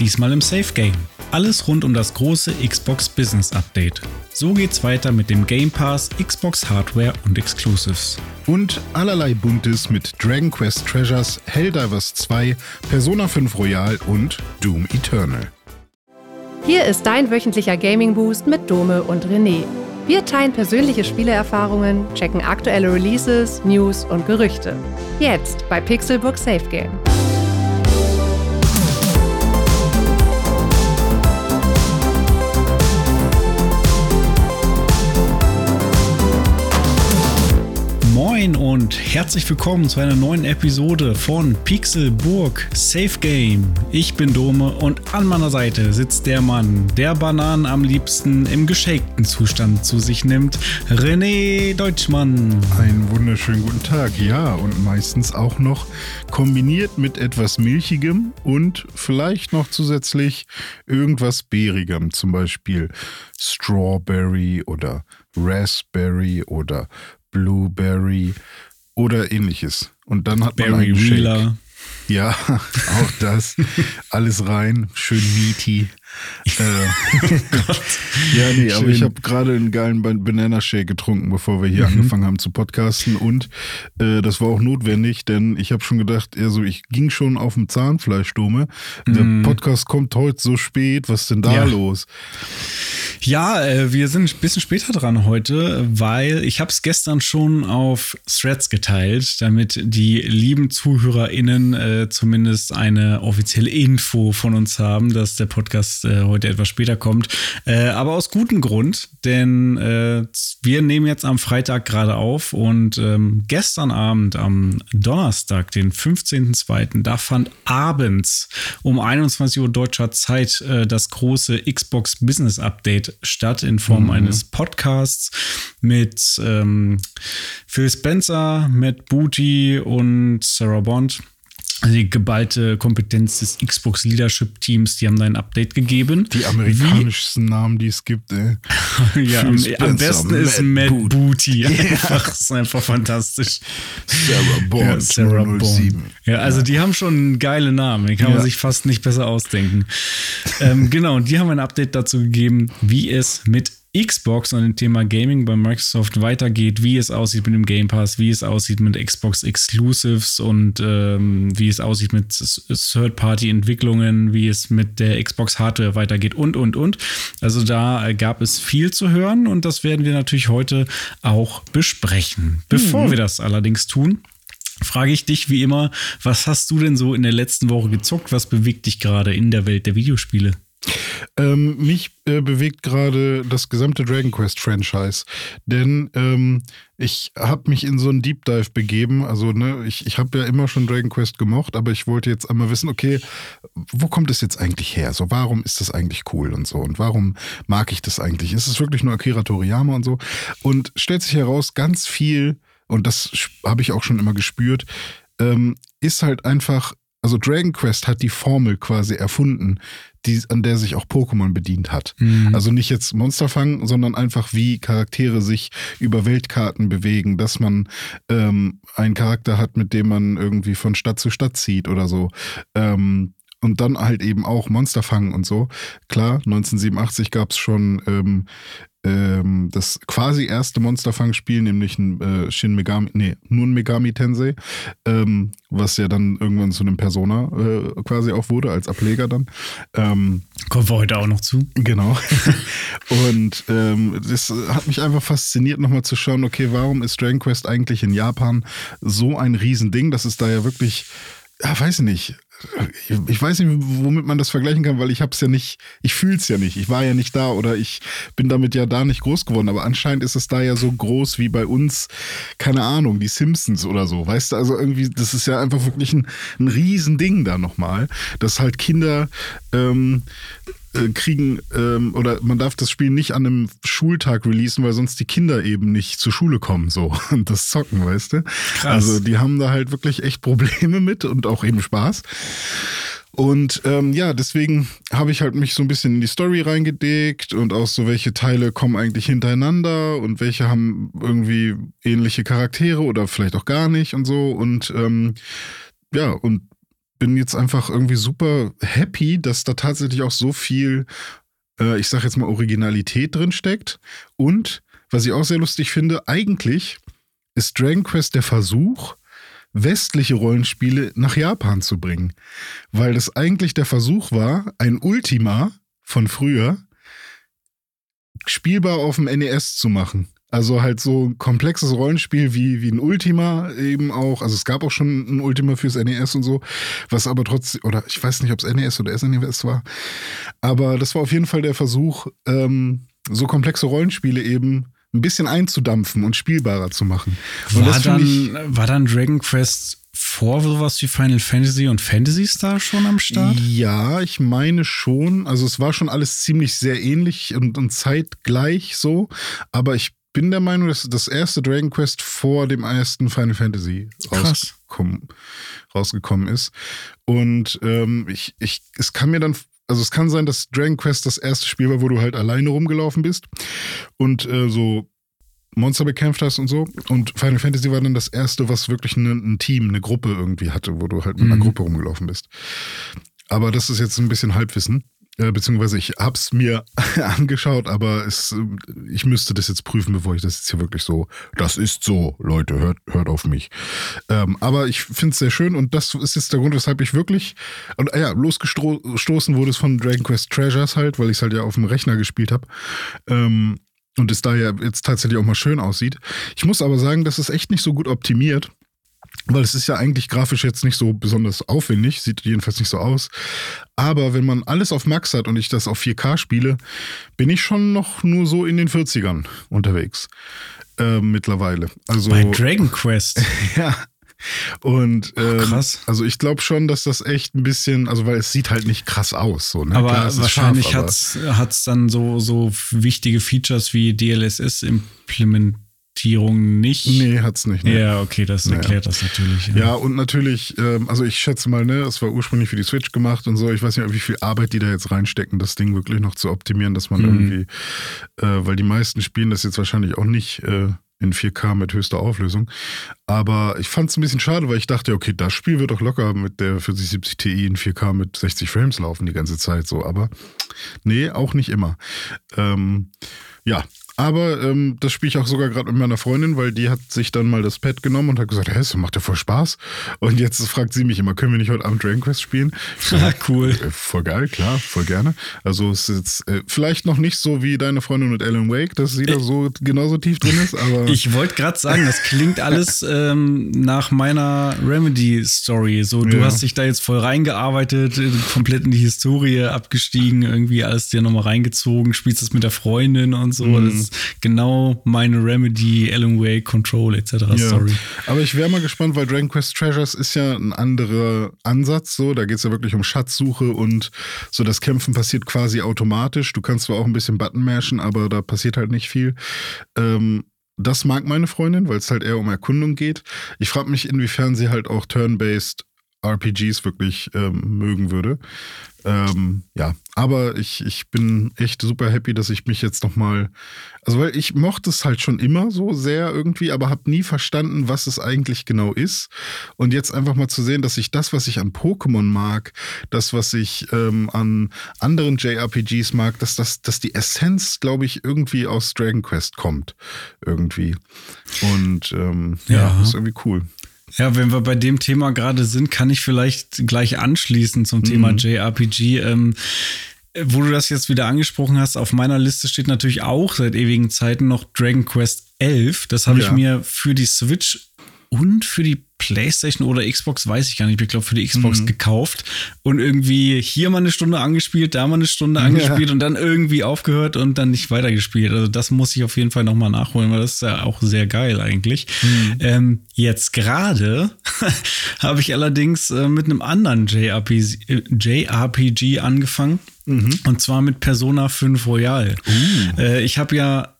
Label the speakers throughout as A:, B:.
A: Diesmal im Safe Game. Alles rund um das große Xbox Business Update. So geht's weiter mit dem Game Pass, Xbox Hardware und Exclusives.
B: Und allerlei Buntes mit Dragon Quest Treasures, Helldivers 2, Persona 5 Royal und Doom Eternal.
C: Hier ist dein wöchentlicher Gaming Boost mit Dome und René. Wir teilen persönliche Spieleerfahrungen, checken aktuelle Releases, News und Gerüchte. Jetzt bei Pixelbook Safe Game.
A: Und herzlich willkommen zu einer neuen Episode von Pixelburg Safe Game. Ich bin Dome und an meiner Seite sitzt der Mann, der Bananen am liebsten im geschakten Zustand zu sich nimmt, René Deutschmann.
B: Einen wunderschönen guten Tag, ja, und meistens auch noch kombiniert mit etwas Milchigem und vielleicht noch zusätzlich irgendwas Beerigem, zum Beispiel Strawberry oder Raspberry oder Blueberry oder ähnliches. Und dann hat man
A: Barry
B: einen Shake.
A: Wheeler.
B: Ja, auch das. Alles rein, schön meaty. Äh, ja, nee, aber
A: Schön.
B: ich habe gerade einen geilen Ban- Banana Shake getrunken, bevor wir hier
A: Mhm.
B: angefangen haben zu podcasten. Und äh, das war auch notwendig, denn ich habe schon gedacht, also ich ging schon auf dem Zahnfleischdome. Der Podcast kommt heute so spät, was ist denn da
A: Mhm. Ja.
B: los?
A: Ja, äh, wir sind ein bisschen später dran heute, weil ich habe es gestern schon auf Threads geteilt, damit die lieben ZuhörerInnen äh, zumindest eine offizielle Info von uns haben, dass der Podcast äh, heute etwas später kommt. Äh, aber aus gutem Grund, denn äh, wir nehmen jetzt am Freitag gerade auf und ähm, gestern Abend, am Donnerstag, den 15.02., da fand abends um 21 Uhr deutscher Zeit äh, das große Xbox Business Update statt in Form eines Podcasts mit ähm, Phil Spencer, Matt Booty und Sarah Bond. Also die geballte Kompetenz des Xbox Leadership Teams, die haben da ein Update gegeben.
B: Die amerikanischsten Namen, die es gibt, ey.
A: Ja, am, am besten ist
B: Matt
A: Matt
B: Booty.
A: Booty. Einfach, ist einfach fantastisch.
B: Sarah Bond,
A: Ja, Sarah
B: 007.
A: Bond. Ja, also die haben schon geile Namen. Die kann man
B: Ja.
A: sich fast nicht besser ausdenken. ähm, genau, und die haben ein Update dazu gegeben, wie es mit Xbox und dem Thema Gaming bei Microsoft weitergeht, wie es aussieht mit dem Game Pass, wie es aussieht mit Xbox Exclusives und ähm, wie es aussieht mit Third-Party-Entwicklungen, wie es mit der Xbox Hardware weitergeht und, und, und. Also da gab es viel zu hören und das werden wir natürlich heute auch besprechen. Bevor wir das allerdings tun, frage ich dich wie immer, was hast du denn so in der letzten Woche gezockt? Was bewegt dich gerade in der Welt der Videospiele?
B: Ähm, mich äh, bewegt gerade das gesamte Dragon Quest Franchise, denn ähm, ich habe mich in so einen Deep Dive begeben. Also ne, ich, ich habe ja immer schon Dragon Quest gemocht, aber ich wollte jetzt einmal wissen, okay, wo kommt es jetzt eigentlich her? So, warum ist das eigentlich cool und so und warum mag ich das eigentlich? Ist es wirklich nur Akira Toriyama und so? Und stellt sich heraus, ganz viel und das habe ich auch schon immer gespürt, ähm, ist halt einfach also Dragon Quest hat die Formel quasi erfunden, die, an der sich auch Pokémon bedient hat. Also nicht jetzt Monster fangen, sondern einfach wie Charaktere sich über Weltkarten bewegen, dass man ähm, einen Charakter hat, mit dem man irgendwie von Stadt zu Stadt zieht oder so. Ähm, und dann halt eben auch Monster fangen und so. Klar, 1987 gab es schon ähm, ähm, das quasi erste Monsterfangspiel, nämlich ein äh, Shin Megami, nee, nur ein Megami Tensei, ähm, was ja dann irgendwann zu einem Persona äh, quasi auch wurde, als Ableger dann. Ähm,
A: Kommen wir heute auch noch zu.
B: Genau. Und ähm, das hat mich einfach fasziniert, nochmal zu schauen, okay, warum ist Dragon Quest eigentlich in Japan so ein Riesending? Das ist da ja wirklich, ja, weiß ich nicht. Ich, weiß nicht, womit man das vergleichen kann, weil ich hab's ja nicht, ich fühl's ja nicht. Ich war ja nicht da oder ich bin damit ja da nicht groß geworden. Aber anscheinend ist es da ja so groß wie bei uns, keine Ahnung, die Simpsons oder so. Weißt du, also irgendwie, das ist ja einfach wirklich ein, ein Riesending da nochmal, dass halt Kinder ähm, äh, kriegen ähm, oder man darf das Spiel nicht an einem Schultag releasen, weil sonst die Kinder eben nicht zur Schule kommen so und das zocken, weißt du?
A: Krass.
B: Also die haben da halt wirklich echt Probleme mit und auch eben Spaß. Und ähm, ja, deswegen habe ich halt mich so ein bisschen in die Story reingedickt und auch so, welche Teile kommen eigentlich hintereinander und welche haben irgendwie ähnliche Charaktere oder vielleicht auch gar nicht und so. Und ähm, ja, und bin jetzt einfach irgendwie super happy, dass da tatsächlich auch so viel, äh, ich sag jetzt mal, Originalität drin steckt. Und was ich auch sehr lustig finde, eigentlich ist Dragon Quest der Versuch, westliche Rollenspiele nach Japan zu bringen. Weil das eigentlich der Versuch war, ein Ultima von früher spielbar auf dem NES zu machen. Also halt so ein komplexes Rollenspiel wie, wie ein Ultima eben auch. Also es gab auch schon ein Ultima fürs NES und so, was aber trotzdem, oder ich weiß nicht, ob es NES oder SNES war. Aber das war auf jeden Fall der Versuch, ähm, so komplexe Rollenspiele eben ein bisschen einzudampfen und spielbarer zu machen. Und
A: war, dann, war dann Dragon Quest vor sowas wie Final Fantasy und Fantasy Star schon am Start?
B: Ja, ich meine schon. Also es war schon alles ziemlich sehr ähnlich und, und zeitgleich so. Aber ich bin der Meinung, dass das erste Dragon Quest vor dem ersten Final Fantasy rausgekommen, rausgekommen ist. Und ähm, ich, ich, es kann mir dann, also es kann sein, dass Dragon Quest das erste Spiel war, wo du halt alleine rumgelaufen bist und äh, so Monster bekämpft hast und so. Und Final Fantasy war dann das erste, was wirklich ein, ein Team, eine Gruppe irgendwie hatte, wo du halt mit einer mhm. Gruppe rumgelaufen bist. Aber das ist jetzt ein bisschen Halbwissen. Äh, beziehungsweise ich hab's mir angeschaut, aber es, ich müsste das jetzt prüfen, bevor ich das jetzt hier wirklich so, das ist so, Leute, hört, hört auf mich. Ähm, aber ich finde es sehr schön und das ist jetzt der Grund, weshalb ich wirklich, und ja, losgestoßen wurde es von Dragon Quest Treasures halt, weil ich es halt ja auf dem Rechner gespielt habe. Ähm, und es da ja jetzt tatsächlich auch mal schön aussieht. Ich muss aber sagen, das ist echt nicht so gut optimiert. Weil es ist ja eigentlich grafisch jetzt nicht so besonders aufwendig, sieht jedenfalls nicht so aus. Aber wenn man alles auf Max hat und ich das auf 4K spiele, bin ich schon noch nur so in den 40ern unterwegs. Äh, mittlerweile. Also,
A: Bei Dragon Quest.
B: ja. Und ähm, krass. Also ich glaube schon, dass das echt ein bisschen, also weil es sieht halt nicht krass aus. So, ne?
A: Aber Klar, wahrscheinlich hat es dann so, so wichtige Features wie DLSS implementiert Portierung nicht.
B: Nee, hat's nicht.
A: Ne? Ja, okay, das naja. erklärt das natürlich.
B: Ja, ja und natürlich, ähm, also ich schätze mal, ne, es war ursprünglich für die Switch gemacht und so. Ich weiß nicht, wie viel Arbeit die da jetzt reinstecken, das Ding wirklich noch zu optimieren, dass man mhm. irgendwie, äh, weil die meisten spielen das jetzt wahrscheinlich auch nicht äh, in 4K mit höchster Auflösung. Aber ich fand es ein bisschen schade, weil ich dachte, okay, das Spiel wird doch locker mit der 4070 Ti in 4K mit 60 Frames laufen die ganze Zeit so. Aber nee, auch nicht immer. Ähm, ja, aber ähm, das spiele ich auch sogar gerade mit meiner Freundin, weil die hat sich dann mal das Pad genommen und hat gesagt, hey, das macht ja voll Spaß. Und jetzt fragt sie mich immer, können wir nicht heute Abend Dragon Quest spielen?
A: Ja, cool.
B: Äh, voll geil, klar, voll gerne. Also es ist jetzt äh, vielleicht noch nicht so wie deine Freundin mit Alan Wake, dass sie da so genauso tief drin ist, aber.
A: Ich wollte gerade sagen, das klingt alles ähm, nach meiner Remedy-Story. So, du ja. hast dich da jetzt voll reingearbeitet, äh, komplett in die Historie abgestiegen, irgendwie alles dir nochmal reingezogen, spielst das mit der Freundin und so. Mhm. Das genau meine Remedy, Alan Wake, Control etc. Ja. Story.
B: Aber ich wäre mal gespannt, weil Dragon Quest Treasures ist ja ein anderer Ansatz. So, da geht es ja wirklich um Schatzsuche und so das Kämpfen passiert quasi automatisch. Du kannst zwar auch ein bisschen Button mashen, aber da passiert halt nicht viel. Ähm, das mag meine Freundin, weil es halt eher um Erkundung geht. Ich frage mich, inwiefern sie halt auch turn-based RPGs wirklich ähm, mögen würde. Ähm, ja, aber ich, ich bin echt super happy, dass ich mich jetzt nochmal. Also, weil ich mochte es halt schon immer so sehr irgendwie, aber habe nie verstanden, was es eigentlich genau ist. Und jetzt einfach mal zu sehen, dass ich das, was ich an Pokémon mag, das, was ich ähm, an anderen JRPGs mag, dass, das, dass die Essenz, glaube ich, irgendwie aus Dragon Quest kommt. Irgendwie. Und ähm, ja. ja, ist irgendwie cool.
A: Ja, wenn wir bei dem Thema gerade sind, kann ich vielleicht gleich anschließen zum Thema mhm. JRPG. Ähm, wo du das jetzt wieder angesprochen hast, auf meiner Liste steht natürlich auch seit ewigen Zeiten noch Dragon Quest 11. Das habe ja. ich mir für die Switch und für die PlayStation oder Xbox, weiß ich gar nicht, ich glaube für die Xbox mhm. gekauft und irgendwie hier mal eine Stunde angespielt, da mal eine Stunde angespielt ja. und dann irgendwie aufgehört und dann nicht weitergespielt. Also das muss ich auf jeden Fall nochmal nachholen, weil das ist ja auch sehr geil eigentlich. Mhm. Ähm, jetzt gerade habe ich allerdings äh, mit einem anderen JRPG, äh, JRPG angefangen. Mhm. Und zwar mit Persona 5 Royal. Uh. Äh, ich habe ja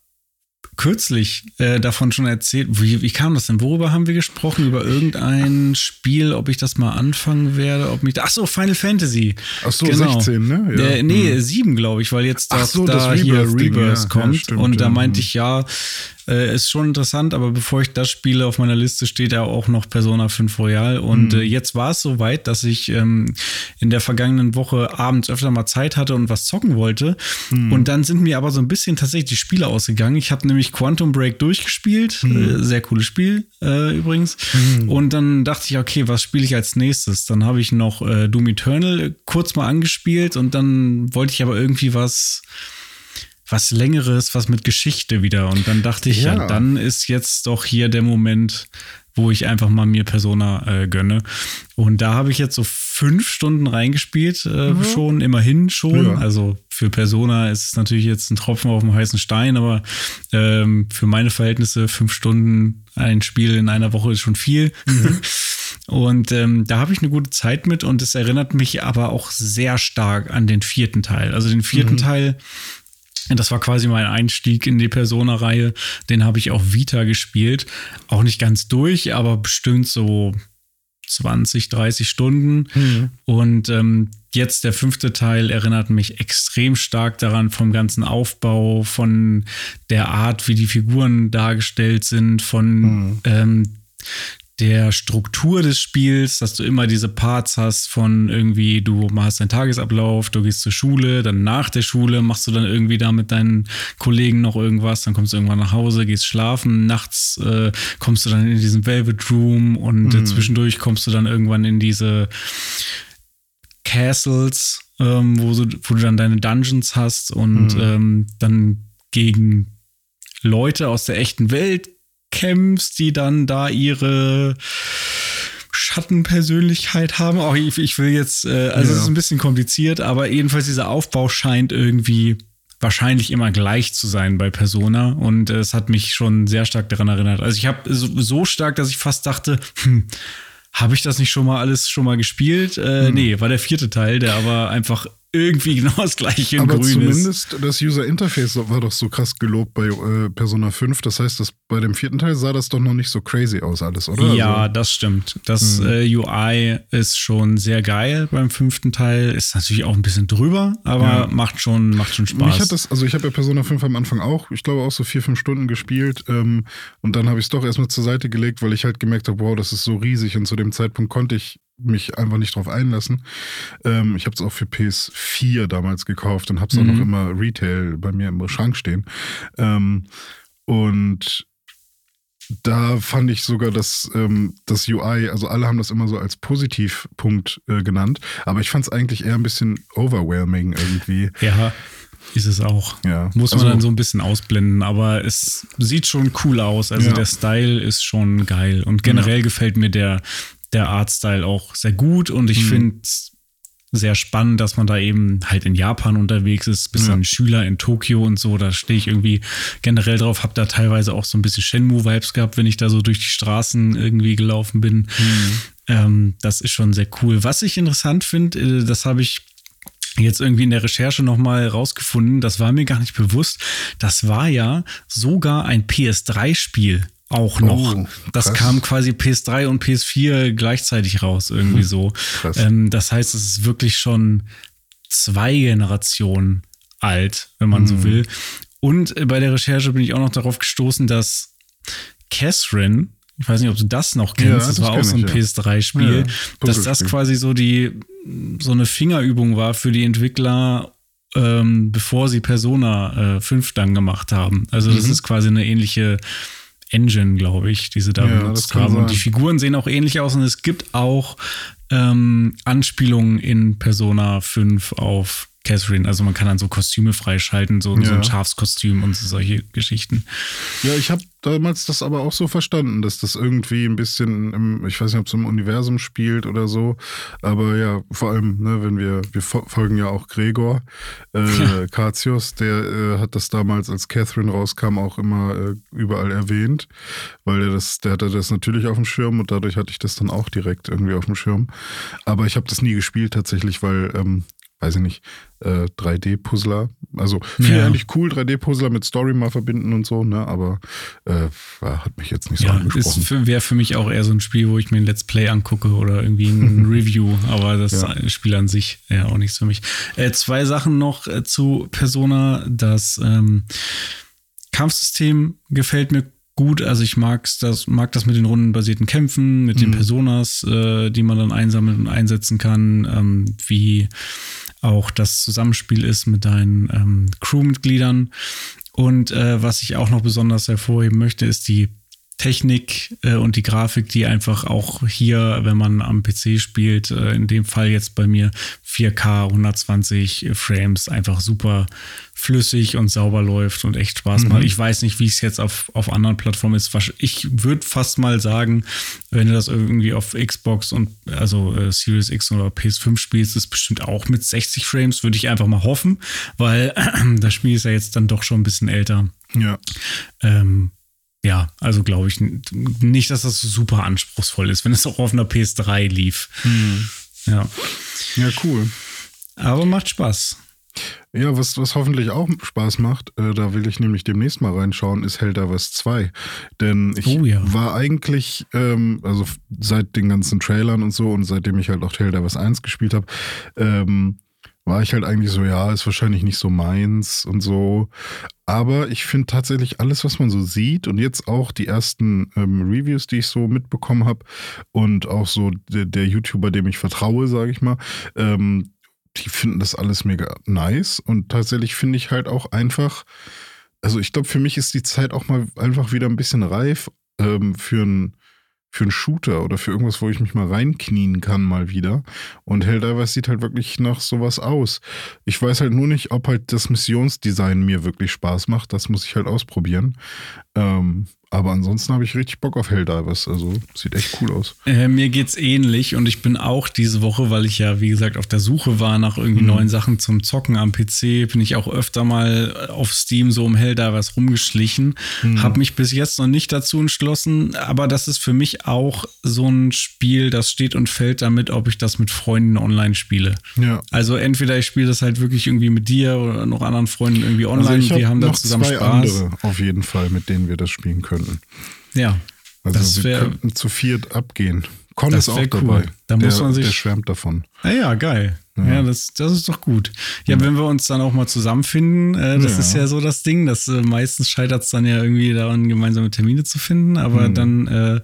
A: kürzlich äh, davon schon erzählt. Wie, wie kam das denn? Worüber haben wir gesprochen? Über irgendein Spiel, ob ich das mal anfangen werde? Ob mich. Ach so, Final Fantasy.
B: Ach so, genau. 16, ne?
A: Ja. Äh, nee, hm. 7, glaube ich, weil jetzt das, so, da das hier Rebirth ja. kommt. Ja, stimmt, und da meinte ich ja, Äh, ist schon interessant, aber bevor ich das spiele, auf meiner Liste steht ja auch noch Persona 5 Royal. Und mhm. äh, jetzt war es soweit, dass ich ähm, in der vergangenen Woche abends öfter mal Zeit hatte und was zocken wollte. Mhm. Und dann sind mir aber so ein bisschen tatsächlich die Spiele ausgegangen. Ich habe nämlich Quantum Break durchgespielt. Mhm. Äh, sehr cooles Spiel äh, übrigens. Mhm. Und dann dachte ich, okay, was spiele ich als nächstes? Dann habe ich noch äh, Doom Eternal kurz mal angespielt und dann wollte ich aber irgendwie was was längeres, was mit Geschichte wieder. Und dann dachte ich, ja, ja dann ist jetzt doch hier der Moment, wo ich einfach mal mir Persona äh, gönne. Und da habe ich jetzt so fünf Stunden reingespielt, äh, mhm. schon, immerhin schon. Ja. Also für Persona ist es natürlich jetzt ein Tropfen auf dem heißen Stein, aber ähm, für meine Verhältnisse fünf Stunden ein Spiel in einer Woche ist schon viel. Mhm. Und ähm, da habe ich eine gute Zeit mit und es erinnert mich aber auch sehr stark an den vierten Teil. Also den vierten mhm. Teil das war quasi mein Einstieg in die Persona-Reihe. Den habe ich auf Vita gespielt. Auch nicht ganz durch, aber bestimmt so 20, 30 Stunden. Mhm. Und ähm, jetzt der fünfte Teil erinnert mich extrem stark daran vom ganzen Aufbau, von der Art, wie die Figuren dargestellt sind, von mhm. ähm, der Struktur des Spiels, dass du immer diese Parts hast von irgendwie, du machst deinen Tagesablauf, du gehst zur Schule, dann nach der Schule machst du dann irgendwie da mit deinen Kollegen noch irgendwas, dann kommst du irgendwann nach Hause, gehst schlafen, nachts äh, kommst du dann in diesen Velvet Room und äh, mhm. zwischendurch kommst du dann irgendwann in diese Castles, ähm, wo, du, wo du dann deine Dungeons hast und mhm. ähm, dann gegen Leute aus der echten Welt kämpfst, die dann da ihre Schattenpersönlichkeit haben. Auch ich, ich will jetzt, äh, also es ist ein bisschen kompliziert, aber jedenfalls dieser Aufbau scheint irgendwie wahrscheinlich immer gleich zu sein bei Persona und es hat mich schon sehr stark daran erinnert. Also ich habe so, so, stark, dass ich fast dachte, hm, habe ich das nicht schon mal alles schon mal gespielt? Äh, hm. Nee, war der vierte Teil, der aber einfach irgendwie genau das gleiche in
B: Aber
A: grün
B: zumindest ist. das User Interface war doch so krass gelobt bei äh, Persona 5. Das heißt, dass bei dem vierten Teil sah das doch noch nicht so crazy aus alles, oder?
A: Ja, also, das stimmt. Das mhm. äh, UI ist schon sehr geil beim fünften Teil. Ist natürlich auch ein bisschen drüber, aber ja. macht schon macht schon Spaß.
B: Mich hat das, also ich habe ja Persona 5 am Anfang auch, ich glaube auch so vier, fünf Stunden gespielt ähm, und dann habe ich es doch erstmal zur Seite gelegt, weil ich halt gemerkt habe, wow, das ist so riesig und zu dem Zeitpunkt konnte ich mich einfach nicht drauf einlassen. Ähm, ich habe es auch für PS4 damals gekauft und habe es mhm. auch noch mhm. immer Retail bei mir im Schrank stehen. Ähm, und da fand ich sogar das, ähm, das UI, also alle haben das immer so als Positivpunkt äh, genannt, aber ich fand es eigentlich eher ein bisschen overwhelming irgendwie.
A: Ja, ist es auch. Ja. Muss man also, dann so ein bisschen ausblenden, aber es sieht schon cool aus. Also ja. der Style ist schon geil und generell ja. gefällt mir der, der Artstyle auch sehr gut und ich mhm. finde es sehr spannend, dass man da eben halt in Japan unterwegs ist, bis ja. ein Schüler in Tokio und so. Da stehe ich irgendwie generell drauf, habe da teilweise auch so ein bisschen Shenmue-Vibes gehabt, wenn ich da so durch die Straßen irgendwie gelaufen bin. Mhm. Ähm, das ist schon sehr cool. Was ich interessant finde, äh, das habe ich jetzt irgendwie in der Recherche nochmal rausgefunden, das war mir gar nicht bewusst. Das war ja sogar ein PS3-Spiel auch noch. Oh, das kam quasi PS3 und PS4 gleichzeitig raus, irgendwie so. Ähm, das heißt, es ist wirklich schon zwei Generationen alt, wenn man mhm. so will. Und äh, bei der Recherche bin ich auch noch darauf gestoßen, dass Catherine, ich weiß nicht, ob du das noch kennst, ja, das, das war auch so ein ja. PS3-Spiel, ja, dass das quasi so die so eine Fingerübung war für die Entwickler, ähm, bevor sie Persona äh, 5 dann gemacht haben. Also das mhm. ist quasi eine ähnliche Engine, glaube ich, die sie da ja, benutzt haben. Und die Figuren sehen auch ähnlich aus und es gibt auch ähm, Anspielungen in Persona 5 auf Catherine. Also man kann dann so Kostüme freischalten, so, ja. so ein Schafskostüm und so solche Geschichten.
B: Ja, ich habe damals das aber auch so verstanden, dass das irgendwie ein bisschen im, ich weiß nicht, ob es im Universum spielt oder so, aber ja, vor allem, ne, wenn wir, wir folgen ja auch Gregor, äh, Katius, der äh, hat das damals, als Catherine rauskam, auch immer äh, überall erwähnt, weil der das, der hatte das natürlich auf dem Schirm und dadurch hatte ich das dann auch direkt irgendwie auf dem Schirm. Aber ich habe das nie gespielt tatsächlich, weil ähm, weiß ich nicht, äh, 3D-Puzzler. Also finde ja. eigentlich cool, 3D-Puzzler mit Story mal verbinden und so, ne? Aber äh, hat mich jetzt nicht so ja, angesprochen.
A: Wäre für mich auch eher so ein Spiel, wo ich mir ein Let's Play angucke oder irgendwie ein Review, aber das ja. Spiel an sich ja auch nichts für mich. Äh, zwei Sachen noch äh, zu Persona, das ähm, Kampfsystem gefällt mir gut. Also ich mag's, das, mag das mit den rundenbasierten Kämpfen, mit den
B: Mhm.
A: Personas, äh, die man dann einsammeln und einsetzen kann, ähm, wie auch das Zusammenspiel ist mit deinen ähm, Crewmitgliedern. Und äh, was ich auch noch besonders hervorheben möchte, ist die Technik äh, und die Grafik, die einfach auch hier, wenn man am PC spielt, äh, in dem Fall jetzt bei mir 4K 120 Frames, einfach super flüssig und sauber läuft und echt Spaß macht. Ich weiß nicht, wie es jetzt auf, auf anderen Plattformen ist. Ich würde fast mal sagen, wenn du das irgendwie auf Xbox und also äh, Series X oder PS5 spielst, ist bestimmt auch mit 60 Frames, würde ich einfach mal hoffen, weil das Spiel ist ja jetzt dann doch schon ein bisschen älter.
B: Ja.
A: Ähm, ja, also glaube ich nicht, dass das super anspruchsvoll ist, wenn es auch auf einer PS3 lief. Ja,
B: Ja, cool.
A: aber macht Spaß.
B: Ja, was, was hoffentlich auch Spaß macht, äh, da will ich nämlich demnächst mal reinschauen, ist Helldivers 2. Denn ich
A: Oh ja.
B: war eigentlich, ähm, also seit den ganzen Trailern und so und seitdem ich halt auch Helldivers 1 gespielt habe, ähm, war ich halt eigentlich so, ja, ist wahrscheinlich nicht so meins und so. Aber ich finde tatsächlich alles, was man so sieht und jetzt auch die ersten ähm, Reviews, die ich so mitbekommen habe und auch so der, der YouTuber, dem ich vertraue, sage ich mal, ähm, die finden das alles mega nice und tatsächlich finde ich halt auch einfach, also ich glaube, für mich ist die Zeit auch mal einfach wieder ein bisschen reif ähm, für einen für einen Shooter oder für irgendwas, wo ich mich mal reinknien kann mal wieder. Und Helldivers sieht halt wirklich nach sowas aus. Ich weiß halt nur nicht, ob halt das Missionsdesign mir wirklich Spaß macht. Das muss ich halt ausprobieren. Ähm, aber ansonsten habe ich richtig Bock auf Helldivers. Also sieht echt cool aus.
A: Äh, mir geht's ähnlich und ich bin auch diese Woche, weil ich ja, wie gesagt, auf der Suche war nach irgendwie neuen Sachen zum Zocken am PC, bin ich auch öfter mal auf Steam so um Helldivers rumgeschlichen. Hab mich bis jetzt noch nicht dazu entschlossen, aber das ist für mich auch so ein Spiel, das steht und fällt damit, ob ich das mit Freunden online spiele.
B: Ja.
A: Also entweder ich spiele das halt wirklich irgendwie mit dir oder noch anderen Freunden irgendwie online.
B: Also
A: wir
B: hab
A: haben da zusammen Spaß.
B: andere auf jeden Fall, mit denen wir das spielen könnten.
A: Ja.
B: Also
A: Das
B: wir
A: wär-
B: könnten zu viert abgehen. Con
A: Das
B: ist auch
A: wär cool.
B: dabei.
A: Da
B: der,
A: muss man sich-
B: der schwärmt davon.
A: Ah ja, geil. Ja, das, das ist doch gut. Ja, wenn wir uns dann auch mal zusammenfinden, äh, das
B: Ja.
A: ist ja so das Ding, dass äh, meistens scheitert es dann ja irgendwie daran, gemeinsame Termine zu finden,
B: Mhm.
A: aber dann äh,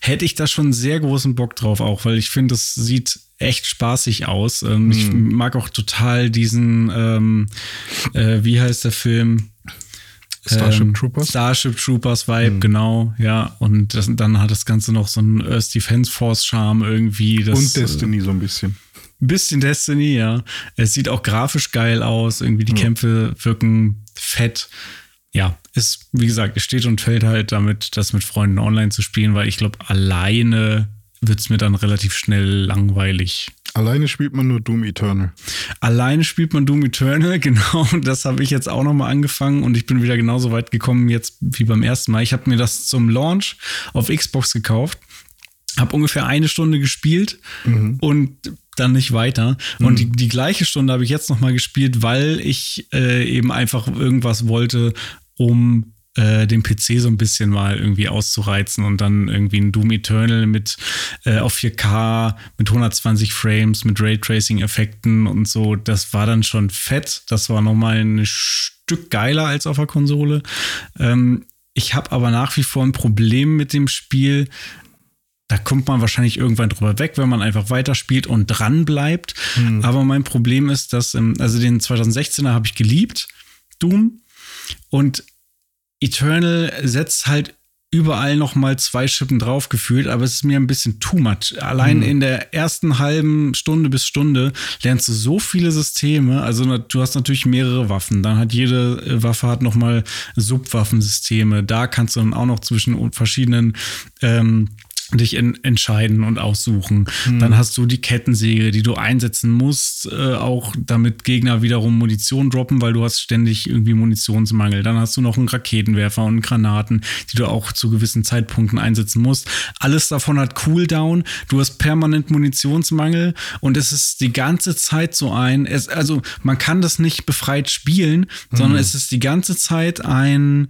A: hätte ich da schon sehr großen Bock drauf auch, weil ich finde, das sieht echt spaßig aus. Ähm, Ich
B: Mhm.
A: mag auch total diesen, ähm, äh, wie heißt der Film?
B: Starship
A: Ähm,
B: Troopers?
A: Starship Troopers Vibe,
B: Mhm.
A: genau, ja. Und das, dann hat das Ganze noch so einen Earth Defense Force Charme irgendwie. Das,
B: Und Destiny so ein bisschen.
A: Bisschen Destiny, ja. Es sieht auch grafisch geil aus. Irgendwie die Kämpfe wirken fett. Ja, ist, wie gesagt, es steht und fällt halt damit, das mit Freunden online zu spielen, weil ich glaube, alleine wird es mir dann relativ schnell langweilig.
B: Alleine spielt man nur Doom Eternal.
A: Alleine spielt man Doom Eternal, genau. Das habe ich jetzt auch noch mal angefangen und ich bin wieder genauso weit gekommen jetzt wie beim ersten Mal. Ich habe mir das zum Launch auf Xbox gekauft, habe ungefähr eine Stunde gespielt und dann nicht weiter. Und die, die gleiche Stunde habe ich jetzt noch mal gespielt, weil ich äh, eben einfach irgendwas wollte, um äh, den PC so ein bisschen mal irgendwie auszureizen und dann irgendwie ein Doom Eternal mit äh, auf 4K, mit 120 Frames, mit Raytracing-Effekten und so. Das war dann schon fett. Das war nochmal ein Stück geiler als auf der Konsole. Ähm, ich habe aber nach wie vor ein Problem mit dem Spiel. Da kommt man wahrscheinlich irgendwann drüber weg, wenn man einfach weiterspielt und dran bleibt. Aber mein Problem ist, dass, ähm, also den 2016er habe ich geliebt, Doom. Und Eternal setzt halt überall noch mal zwei Schippen drauf gefühlt, aber es ist mir ein bisschen too much. Allein in der ersten halben Stunde bis Stunde lernst du so viele Systeme. Also du hast natürlich mehrere Waffen. Dann hat jede äh, Waffe hat noch mal Subwaffensysteme. Da kannst du dann auch noch zwischen verschiedenen ähm, dich en entscheiden und aussuchen. Dann hast du die Kettensäge, die du einsetzen musst, äh, auch damit Gegner wiederum Munition droppen, weil du hast ständig irgendwie Munitionsmangel. Dann hast du noch einen Raketenwerfer und Granaten, die du auch zu gewissen Zeitpunkten einsetzen musst. Alles davon hat Cooldown. Du hast permanent Munitionsmangel und es ist die ganze Zeit so ein, es, also man kann das nicht befreit spielen, sondern es ist die ganze Zeit ein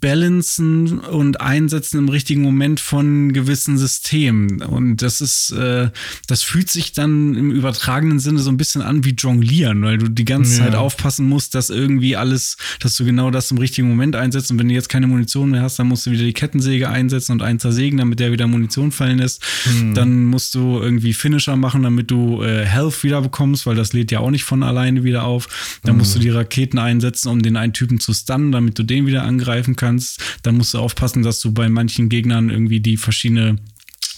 A: Balancen und Einsetzen im richtigen Moment von gewissen Systemen. Und das ist, äh, das fühlt sich dann im übertragenen Sinne so ein bisschen an wie Jonglieren, weil du die ganze ja. Zeit aufpassen musst, dass irgendwie alles, dass du genau das im richtigen Moment einsetzt. Und wenn du jetzt keine Munition mehr hast, dann musst du wieder die Kettensäge einsetzen und einen zersägen, damit der wieder Munition fallen lässt. Hm. Dann musst du irgendwie Finisher machen, damit du äh, Health wieder bekommst, weil das lädt ja auch nicht von alleine wieder auf. Dann hm. musst du die Raketen einsetzen, um den einen Typen zu stunnen, damit du den wieder angreifen kannst. Dann musst du aufpassen, dass du bei manchen Gegnern irgendwie die verschiedene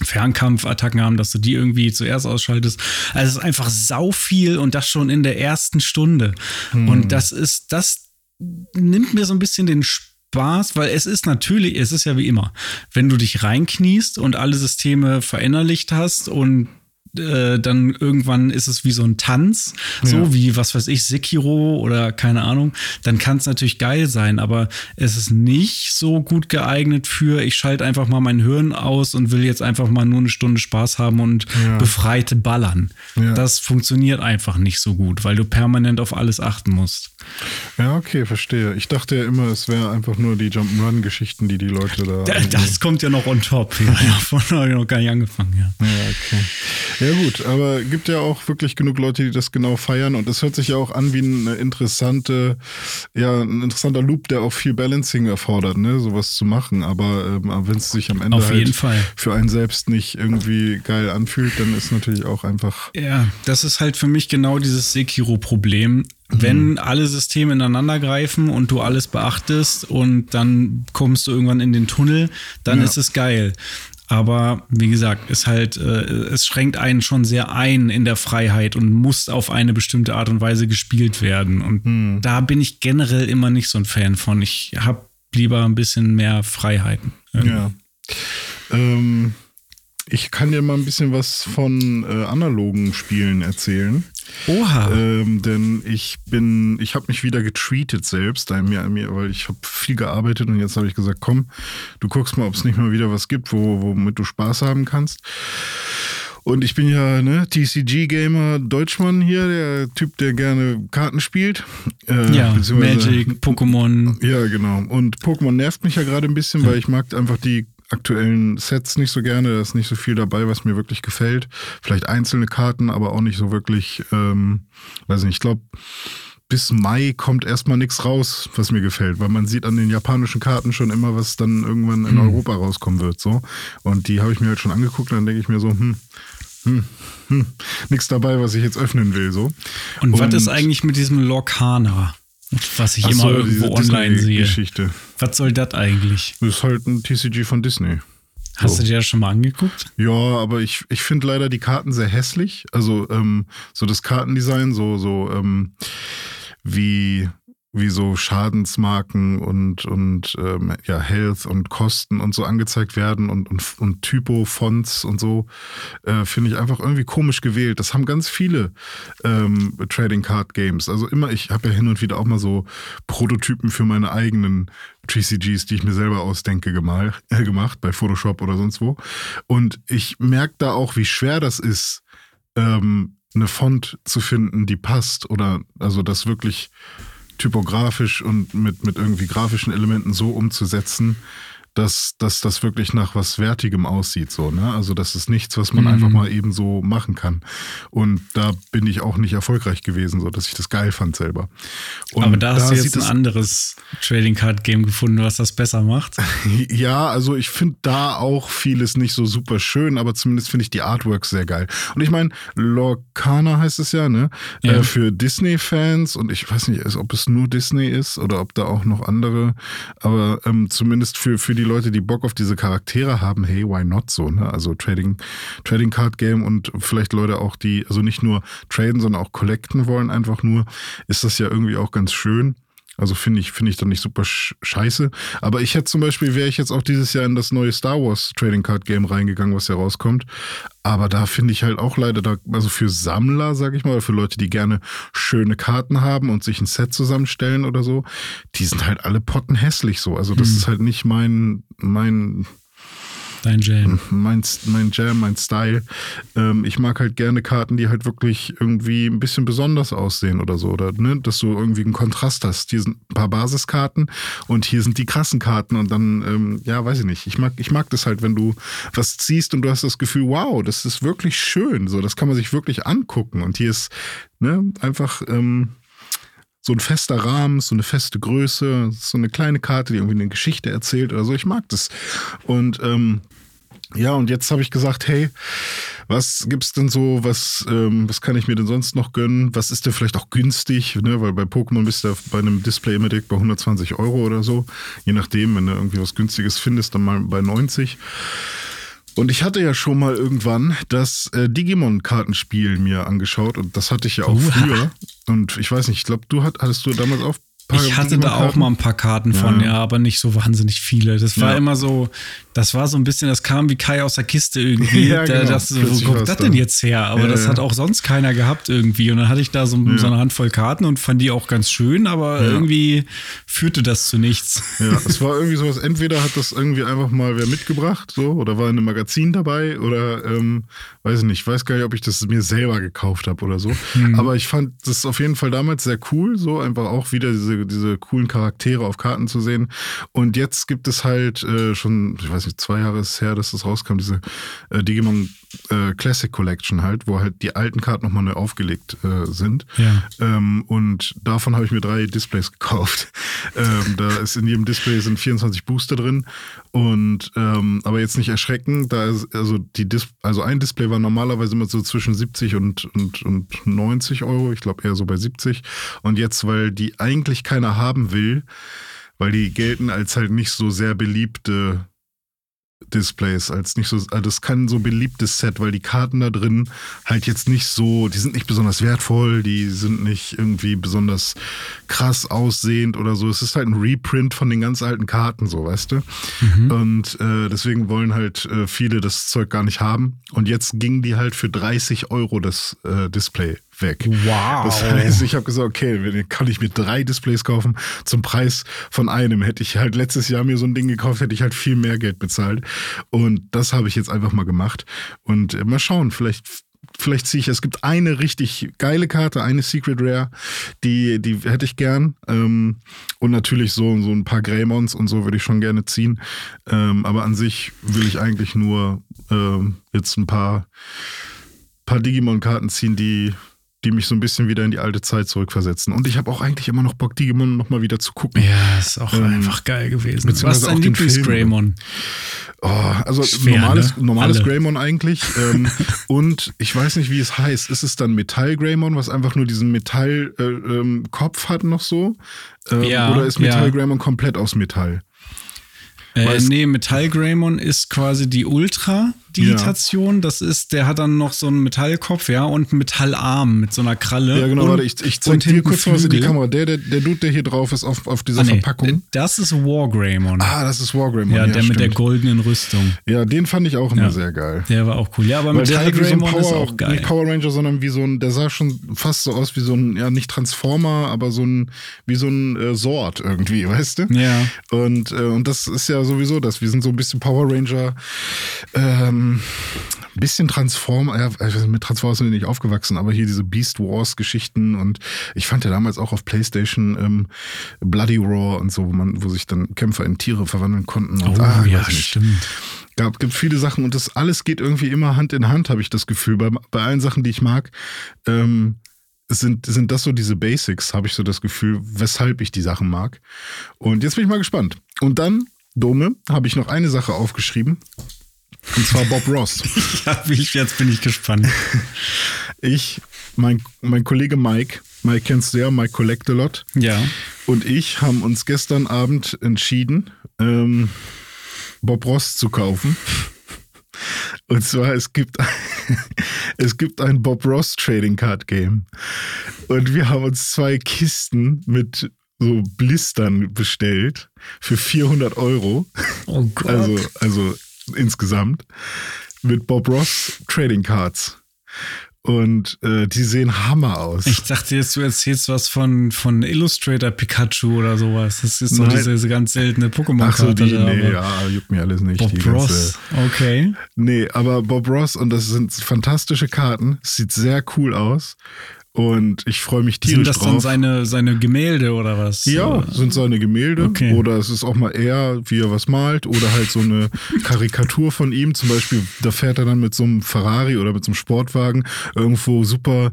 A: Fernkampfattacken haben, dass du die irgendwie zuerst ausschaltest. Also es ist einfach sau viel und das schon in der ersten Stunde. Hm. Und das ist, das nimmt mir so ein bisschen den Spaß, weil es ist natürlich, es ist ja wie immer, wenn du dich reinkniest und alle Systeme verinnerlicht hast und äh, dann irgendwann ist es wie so ein Tanz, so ja. wie, was weiß ich, Sekiro oder keine Ahnung, dann kann es natürlich geil sein, aber es ist nicht so gut geeignet für, ich schalte einfach mal mein Hirn aus und will jetzt einfach mal nur eine Stunde Spaß haben und ja. befreite ballern. Ja. Das funktioniert einfach nicht so gut, weil du permanent auf alles achten musst.
B: Ja, okay, verstehe. Ich dachte ja immer, es wäre einfach nur die Jump'n'Run-Geschichten, die die Leute da.
A: Das, das kommt ja noch on top. Ja, davon habe ich noch gar nicht angefangen, ja.
B: Ja, okay. Ja gut, aber gibt ja auch wirklich genug Leute, die das genau feiern und es hört sich ja auch an wie eine interessante, ja, ein interessanter Loop, der auch viel Balancing erfordert, ne, sowas zu machen. Aber ähm, wenn es sich am Ende
A: Auf halt
B: für einen selbst nicht irgendwie geil anfühlt, dann ist natürlich auch einfach.
A: Ja, das ist halt für mich genau dieses Sekiro-Problem. Wenn mhm. alle Systeme ineinander greifen und du alles beachtest und dann kommst du irgendwann in den Tunnel, dann ja. ist es geil. Aber wie gesagt, ist halt, äh, es schränkt einen schon sehr ein in der Freiheit und muss auf eine bestimmte Art und Weise gespielt werden. Und hm. da bin ich generell immer nicht so ein Fan von. Ich habe lieber ein bisschen mehr Freiheiten.
B: Irgendwie. Ja. Ähm, ich kann dir mal ein bisschen was von äh, analogen Spielen erzählen.
A: Oha.
B: Ähm, denn ich bin, ich habe mich wieder getreatet selbst, mir, mir, weil ich habe viel gearbeitet und jetzt habe ich gesagt, komm, du guckst mal, ob es nicht mal wieder was gibt, wo, womit du Spaß haben kannst. Und ich bin ja ne, TCG-Gamer Deutschmann hier, der Typ, der gerne Karten spielt.
A: Äh, ja, Magic, Pokémon.
B: Ja, genau. Und Pokémon nervt mich ja gerade ein bisschen, weil ich mag einfach die aktuellen Sets nicht so gerne. Da ist nicht so viel dabei, was mir wirklich gefällt. Vielleicht einzelne Karten, aber auch nicht so wirklich, ähm, weiß nicht, ich glaube, bis Mai kommt erstmal nichts raus, was mir gefällt, weil man sieht an den japanischen Karten schon immer, was dann irgendwann in hm. Europa rauskommen wird. So. Und die habe ich mir halt schon angeguckt und dann denke ich mir so, hm, hm, hm, nichts dabei, was ich jetzt öffnen will. So.
A: Und, und was ist eigentlich mit diesem Lorcana? Was ich Ach immer so, irgendwo online sehe.
B: Geschichte.
A: Was soll das eigentlich?
B: Das ist halt ein TCG von Disney.
A: Hast so. du dir das schon mal angeguckt?
B: Ja, aber ich, ich finde leider die Karten sehr hässlich. Also ähm, so das Kartendesign, so, so ähm, wie wie so Schadensmarken und, und ähm, ja, Health und Kosten und so angezeigt werden und, und, und Typo-Fonts und so, äh, finde ich einfach irgendwie komisch gewählt. Das haben ganz viele ähm, Trading Card Games. Also immer, ich habe ja hin und wieder auch mal so Prototypen für meine eigenen TCGs, die ich mir selber ausdenke, gemacht, äh, gemacht bei Photoshop oder sonst wo. Und ich merke da auch, wie schwer das ist, ähm, eine Font zu finden, die passt oder also das wirklich typografisch und mit, mit irgendwie grafischen Elementen so umzusetzen, dass, dass das wirklich nach was Wertigem aussieht. So, ne? Also das ist nichts, was man mhm. einfach mal eben so machen kann. Und da bin ich auch nicht erfolgreich gewesen, so dass ich das geil fand selber.
A: Und Aber da hast da du jetzt ein anderes Trading Card Game gefunden, was das besser macht.
B: ja, also ich finde da auch vieles nicht so super schön, aber zumindest finde ich die Artworks sehr geil. Und ich meine, Lorcana heißt es ja, ne? Ja. Äh, für Disney-Fans und ich weiß nicht, ob es nur Disney ist oder ob da auch noch andere, aber ähm, zumindest für, für die Leute, die Bock auf diese Charaktere haben, hey, why not so, ne? Also Trading, Trading Card Game und vielleicht Leute auch, die also nicht nur traden, sondern auch collecten wollen, einfach nur, ist das ja irgendwie auch ganz schön. Also finde ich, finde ich dann nicht super scheiße. Aber ich hätte zum Beispiel, wäre ich jetzt auch dieses Jahr in das neue Star Wars Trading Card Game reingegangen, was ja rauskommt. Aber da finde ich halt auch leider, da, also für Sammler, sag ich mal, oder für Leute, die gerne schöne Karten haben und sich ein Set zusammenstellen oder so, die sind halt alle pottenhässlich so. Also das hm. ist halt nicht mein, mein
A: dein Jam.
B: Mein, mein Jam, mein Style. Ähm, ich mag halt gerne Karten, die halt wirklich irgendwie ein bisschen besonders aussehen oder so. Oder ne, dass du irgendwie einen Kontrast hast. Hier sind ein paar Basiskarten und hier sind die krassen Karten. Und dann, ähm, ja, weiß ich nicht. Ich mag, ich mag das halt, wenn du was ziehst und du hast das Gefühl, wow, das ist wirklich schön. So, das kann man sich wirklich angucken. Und hier ist ne, einfach. Ähm, so ein fester Rahmen, so eine feste Größe, so eine kleine Karte, die irgendwie eine Geschichte erzählt oder so. Ich mag das. Und ähm, ja, und jetzt habe ich gesagt, hey, was gibt's denn so, was, ähm, was kann ich mir denn sonst noch gönnen? Was ist denn vielleicht auch günstig? Ne? Weil bei Pokémon bist du bei einem Display immer direkt bei 120 Euro oder so. Je nachdem, wenn du irgendwie was Günstiges findest, dann mal bei 90. Und ich hatte ja schon mal irgendwann das äh, Digimon-Kartenspiel mir angeschaut und das hatte ich ja auch Uha. früher. Und ich weiß nicht, ich glaube, du hat, hattest du damals auch
A: ich hatte da auch mal ein paar Karten von, ja, ja aber nicht so wahnsinnig viele. Das war ja. immer so, das war so ein bisschen, das kam wie Kai aus der Kiste irgendwie. ja, genau. das, so, wo kommt das denn jetzt her? Aber ja, das hat auch sonst keiner gehabt irgendwie. Und dann hatte ich da so, so, eine Handvoll Karten und fand die auch ganz schön, aber irgendwie führte das zu nichts.
B: Ja, es war irgendwie sowas, entweder hat das irgendwie einfach mal wer mitgebracht, so, oder war in einem Magazin dabei, oder ähm, weiß ich nicht, weiß gar nicht, ob ich das mir selber gekauft habe oder so. Hm. Aber ich fand das auf jeden Fall damals sehr cool, so einfach auch wieder diese, diese coolen Charaktere auf Karten zu sehen. Und jetzt gibt es halt äh, schon, ich weiß nicht, zwei Jahre ist her, dass das rauskam, diese äh, Digimon äh, Classic Collection halt, wo halt die alten Karten nochmal neu aufgelegt äh, sind. Ja. Ähm, und davon habe ich mir drei Displays gekauft. ähm, da ist in jedem Display sind 24 Booster drin. Und ähm, aber jetzt nicht erschrecken, da ist also die Dis also ein Display war normalerweise immer so zwischen 70 und, und, und 90 Euro, ich glaube eher so bei 70. Und jetzt, weil die eigentlich keiner haben will, weil die gelten als halt nicht so sehr beliebte Displays als nicht so, also das kann so beliebtes Set, weil die Karten da drin halt jetzt nicht so, die sind nicht besonders wertvoll, die sind nicht irgendwie besonders krass aussehend oder so. Es ist halt ein Reprint von den ganz alten Karten, so, weißt du? Mhm. Und äh, deswegen wollen halt äh, viele das Zeug gar nicht haben. Und jetzt gingen die halt für 30 Euro das äh, Display weg.
A: Wow.
B: Das heißt, ich habe gesagt, okay, kann ich mir drei Displays kaufen zum Preis von einem. Hätte ich halt letztes Jahr mir so ein Ding gekauft, hätte ich halt viel mehr Geld bezahlt. Und das habe ich jetzt einfach mal gemacht. Und äh, mal schauen, vielleicht vielleicht ziehe ich, es gibt eine richtig geile Karte, eine Secret Rare, die, die hätte ich gern. Ähm, und natürlich so, so ein paar Greymons und so würde ich schon gerne ziehen. Ähm, aber an sich will ich eigentlich nur ähm, jetzt ein paar, paar Digimon-Karten ziehen, die, die mich so ein bisschen wieder in die alte Zeit zurückversetzen. Und ich habe auch eigentlich immer noch Bock, Digimon nochmal wieder zu gucken.
A: Ja, ist auch ähm, einfach geil gewesen.
B: Was ist dein Lieblings-Greymon? Oh, also Schwer, normales, ne? normales Greymon eigentlich. ähm, und ich weiß nicht, wie es heißt. Ist es dann Metall-Greymon, was einfach nur diesen Metall-Kopf äh, ähm, hat noch so? Ähm, ja, oder ist Metall-Greymon ja. komplett aus Metall?
A: Äh, nee, Metall Greymon ist quasi die Ultra Digitation. Ja. Das ist, der hat dann noch so einen Metallkopf, ja, und einen Metallarm mit so einer Kralle.
B: Ja, genau,
A: und,
B: warte, ich, ich zeig dir kurz was in die Kamera. Der, der, der Dude, der hier drauf ist auf, auf dieser ah, nee, Verpackung.
A: Das ist Wargreymon.
B: Ah, das ist Wargreymon.
A: Ja, ja, der stimmt. mit der goldenen Rüstung.
B: Ja, den fand ich auch immer ja. sehr geil.
A: Der war auch cool. Ja, aber Metall Greymon so ist auch geil.
B: Nicht Power Ranger, sondern wie so ein, der sah schon fast so aus wie so ein, ja, nicht Transformer, aber so ein, wie so ein äh, Sword irgendwie, weißt du?
A: Ja.
B: Und, äh, und das ist ja sowieso das. Wir sind so ein bisschen Power Ranger, ähm, ein bisschen Transformer, ja, mit Transformers sind wir nicht aufgewachsen, aber hier diese Beast Wars Geschichten und ich fand ja damals auch auf Playstation ähm, Bloody Roar und so, wo man, wo sich dann Kämpfer in Tiere verwandeln konnten. Und,
A: oh ah, ja, stimmt.
B: Gab, gibt viele Sachen und das alles geht irgendwie immer Hand in Hand, habe ich das Gefühl. Bei, bei allen Sachen, die ich mag, ähm, sind, sind das so diese Basics, habe ich so das Gefühl, weshalb ich die Sachen mag. Und jetzt bin ich mal gespannt. Und dann, Dome, habe ich noch eine Sache aufgeschrieben. Und zwar Bob Ross.
A: ja, jetzt bin ich gespannt.
B: Ich, mein, mein Kollege Mike, Mike kennst du ja, Mike Collect a Lot.
A: Ja.
B: Und ich haben uns gestern Abend entschieden, ähm, Bob Ross zu kaufen. Und zwar, es gibt, es gibt ein Bob Ross Trading Card Game. Und wir haben uns zwei Kisten mit so Blistern bestellt für 400 Euro.
A: Oh Gott.
B: Also, also insgesamt mit Bob Ross Trading Cards. Und äh, die sehen Hammer aus.
A: Ich dachte jetzt, du erzählst was von, von Illustrator Pikachu oder sowas. Das ist so diese, diese, ganz seltene Pokémon-Karte. Ach so, die,
B: nee, ja, juckt mir alles nicht.
A: Bob Ross, okay.
B: Nee, aber Bob Ross und das sind fantastische Karten. Sieht sehr cool aus. Und ich freue mich tierisch
A: Sind das
B: drauf.
A: dann seine, seine Gemälde oder was?
B: Ja, sind seine Gemälde.
A: Okay.
B: Oder es ist auch mal er, wie er was malt. Oder halt so eine Karikatur von ihm. Zum Beispiel, da fährt er dann mit so einem Ferrari oder mit so einem Sportwagen irgendwo super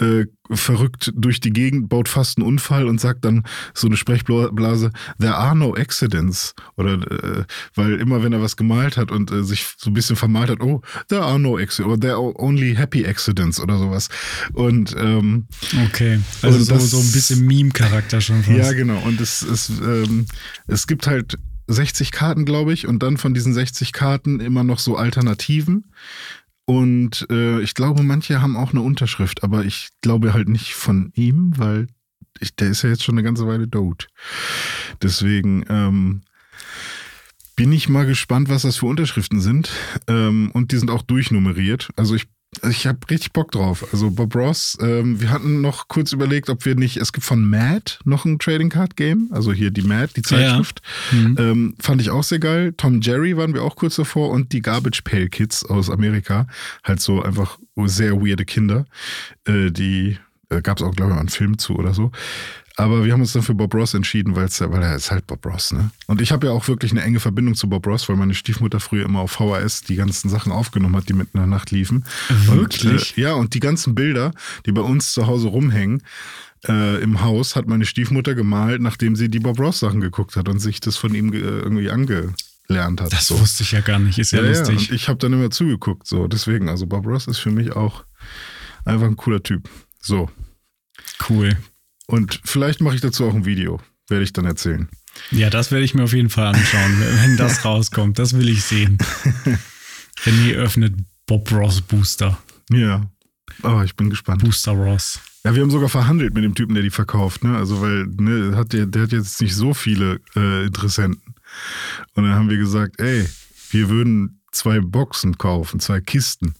B: äh, verrückt durch die Gegend, baut fast einen Unfall und sagt dann so eine Sprechblase, there are no accidents. Oder äh, weil immer wenn er was gemalt hat und äh, sich so ein bisschen vermalt hat, oh, there are no accidents oder there are only happy accidents oder sowas. Und ähm,
A: okay, also
B: und
A: so,
B: das,
A: so ein bisschen Meme-Charakter schon fast.
B: Ja, genau. Und es, es, ähm, es gibt halt 60 Karten, glaube ich, und dann von diesen 60 Karten immer noch so Alternativen. Und äh, ich glaube, manche haben auch eine Unterschrift, aber ich glaube halt nicht von ihm, weil ich, der ist ja jetzt schon eine ganze Weile tot. Deswegen ähm, bin ich mal gespannt, was das für Unterschriften sind. Ähm, und die sind auch durchnummeriert. Also ich ich habe richtig Bock drauf. Also Bob Ross, ähm, wir hatten noch kurz überlegt, ob wir nicht, es gibt von Mad noch ein Trading Card Game, also hier die Mad, die Zeitschrift.
A: Ja. Mhm.
B: Ähm, fand ich auch sehr geil. Tom Jerry waren wir auch kurz davor und die Garbage Pail Kids aus Amerika. Halt so einfach sehr weirde Kinder. Äh, die äh, gab es auch, glaube ich, mal einen Film zu oder so. Aber wir haben uns dann für Bob Ross entschieden, weil's, weil er ist halt Bob Ross, ne? Und ich habe ja auch wirklich eine enge Verbindung zu Bob Ross, weil meine Stiefmutter früher immer auf VHS die ganzen Sachen aufgenommen hat, die mitten in der Nacht liefen.
A: Wirklich?
B: Und, äh, ja, und die ganzen Bilder, die bei uns zu Hause rumhängen, äh, im Haus, hat meine Stiefmutter gemalt, nachdem sie die Bob Ross Sachen geguckt hat und sich das von ihm äh, irgendwie angelernt hat.
A: Das
B: so.
A: wusste ich ja gar nicht, ist ja,
B: Ja, ja,
A: lustig.
B: und ich habe dann immer zugeguckt, so. Deswegen, also Bob Ross ist für mich auch einfach ein cooler Typ. So.
A: cool.
B: Und vielleicht mache ich dazu auch ein Video, werde ich dann erzählen.
A: Ja, das werde ich mir auf jeden Fall anschauen, wenn das rauskommt. Das will ich sehen. René öffnet Bob Ross Booster.
B: Ja. Oh, ich bin gespannt.
A: Booster Ross.
B: Ja, wir haben sogar verhandelt mit dem Typen, der die verkauft, ne? Also, weil, ne, hat der, der hat jetzt nicht so viele äh, Interessenten. Und dann haben wir gesagt, ey, wir würden zwei Boxen kaufen, zwei Kisten.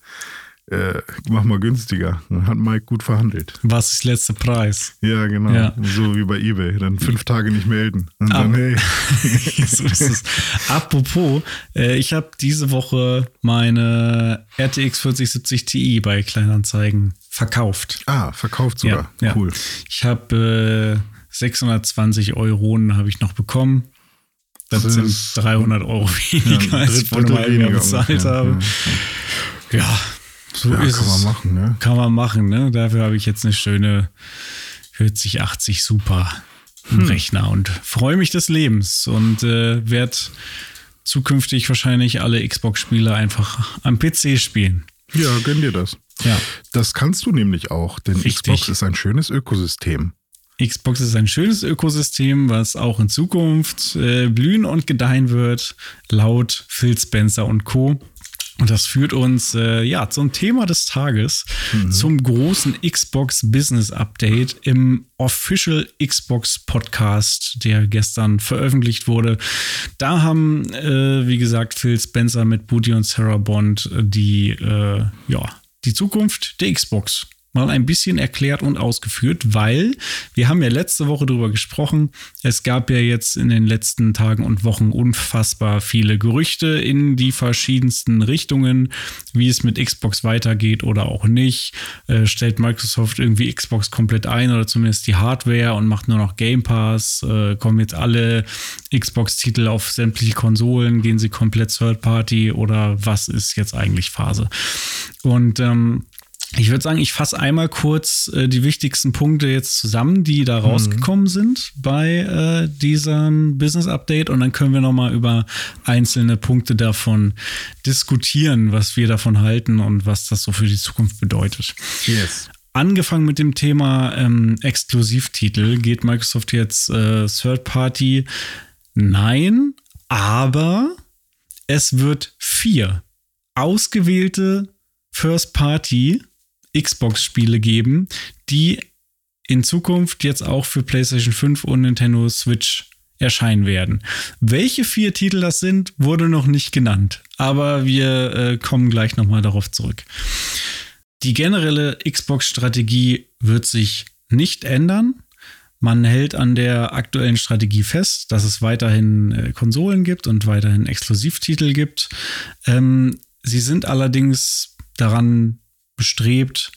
B: Äh, mach mal günstiger. Dann hat Mike gut verhandelt.
A: Was ist letzter Preis?
B: Ja, genau.
A: Ja.
B: So wie bei Ebay. Dann fünf Tage nicht melden. Und
A: Ah.
B: dann, hey.
A: so ist es. Apropos, äh, ich habe diese Woche meine RTX 4070 Ti bei Kleinanzeigen verkauft.
B: Ah, verkauft sogar.
A: Ja, ja.
B: Cool.
A: Ich habe äh, 620 Euronen habe ich noch bekommen. Das,
B: Das
A: sind
B: ist-
A: 300 Euro weniger,
B: Ja,
A: als ich
B: Dritt-
A: vor einem halben Jahr bezahlt habe. Ja, so
B: Ja,
A: ist
B: kann man
A: es.
B: machen, ne?
A: Kann man machen, ne? Dafür habe ich jetzt eine schöne 4080 Super im
B: Hm.
A: Rechner und freue mich des Lebens und äh, werde zukünftig wahrscheinlich alle Xbox-Spiele einfach am PC spielen.
B: Ja, gönn dir das.
A: Ja.
B: Das kannst du nämlich auch, denn
A: Richtig.
B: Xbox ist ein schönes Ökosystem.
A: Xbox ist ein schönes Ökosystem, was auch in Zukunft äh, blühen und gedeihen wird, laut Phil Spencer und Co. Und das führt uns äh, ja zum Thema des Tages, zum großen Xbox Business Update im Official Xbox Podcast, der gestern veröffentlicht wurde. Da haben, äh, wie gesagt, Phil Spencer mit Booty und Sarah Bond äh, die, äh, ja, die Zukunft der Xbox mal ein bisschen erklärt und ausgeführt, weil wir haben ja letzte Woche darüber gesprochen. Es gab ja jetzt in den letzten Tagen und Wochen unfassbar viele Gerüchte in die verschiedensten Richtungen, wie es mit Xbox weitergeht oder auch nicht. Äh, stellt Microsoft irgendwie Xbox komplett ein oder zumindest die Hardware und macht nur noch Game Pass? Äh, kommen jetzt alle Xbox-Titel auf sämtliche Konsolen? Gehen sie komplett Third Party oder was ist jetzt eigentlich Phase? Und ähm, ich würde sagen, ich fasse einmal kurz äh, die wichtigsten Punkte jetzt zusammen, die da rausgekommen sind bei äh, diesem Business Update und dann können wir noch mal über einzelne Punkte davon diskutieren, was wir davon halten und was das so für die Zukunft bedeutet.
B: Yes.
A: Angefangen mit dem Thema ähm, Exklusivtitel geht Microsoft jetzt äh, Third Party. Nein, aber es wird vier ausgewählte First Party Xbox-Spiele geben, die in Zukunft jetzt auch für PlayStation 5 und Nintendo Switch erscheinen werden. Welche vier Titel das sind, wurde noch nicht genannt, aber wir äh, kommen gleich nochmal darauf zurück. Die generelle Xbox-Strategie wird sich nicht ändern. Man hält an der aktuellen Strategie fest, dass es weiterhin äh, Konsolen gibt und weiterhin Exklusivtitel gibt. Ähm, sie sind allerdings daran bestrebt,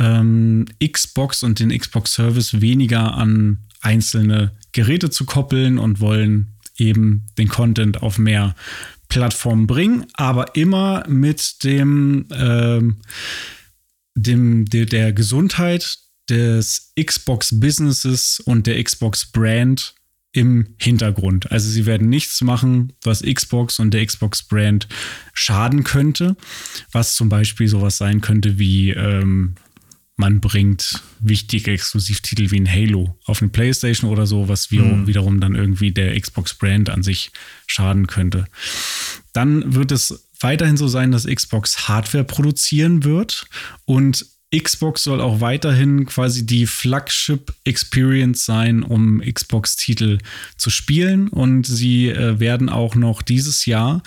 A: ähm, Xbox und den Xbox Service weniger an einzelne Geräte zu koppeln und wollen eben den Content auf mehr Plattformen bringen, aber immer mit dem, ähm, dem der, der Gesundheit des Xbox Businesses und der Xbox Brand im Hintergrund. Also sie werden nichts machen, was Xbox und der Xbox Brand schaden könnte, was zum Beispiel sowas sein könnte wie ähm, man bringt wichtige Exklusivtitel wie ein Halo auf eine PlayStation oder so, was mhm. wiederum dann irgendwie der Xbox Brand an sich schaden könnte. Dann wird es weiterhin so sein, dass Xbox Hardware produzieren wird und Xbox soll auch weiterhin quasi die Flagship Experience sein, um Xbox-Titel zu spielen. Und sie äh, werden auch noch dieses Jahr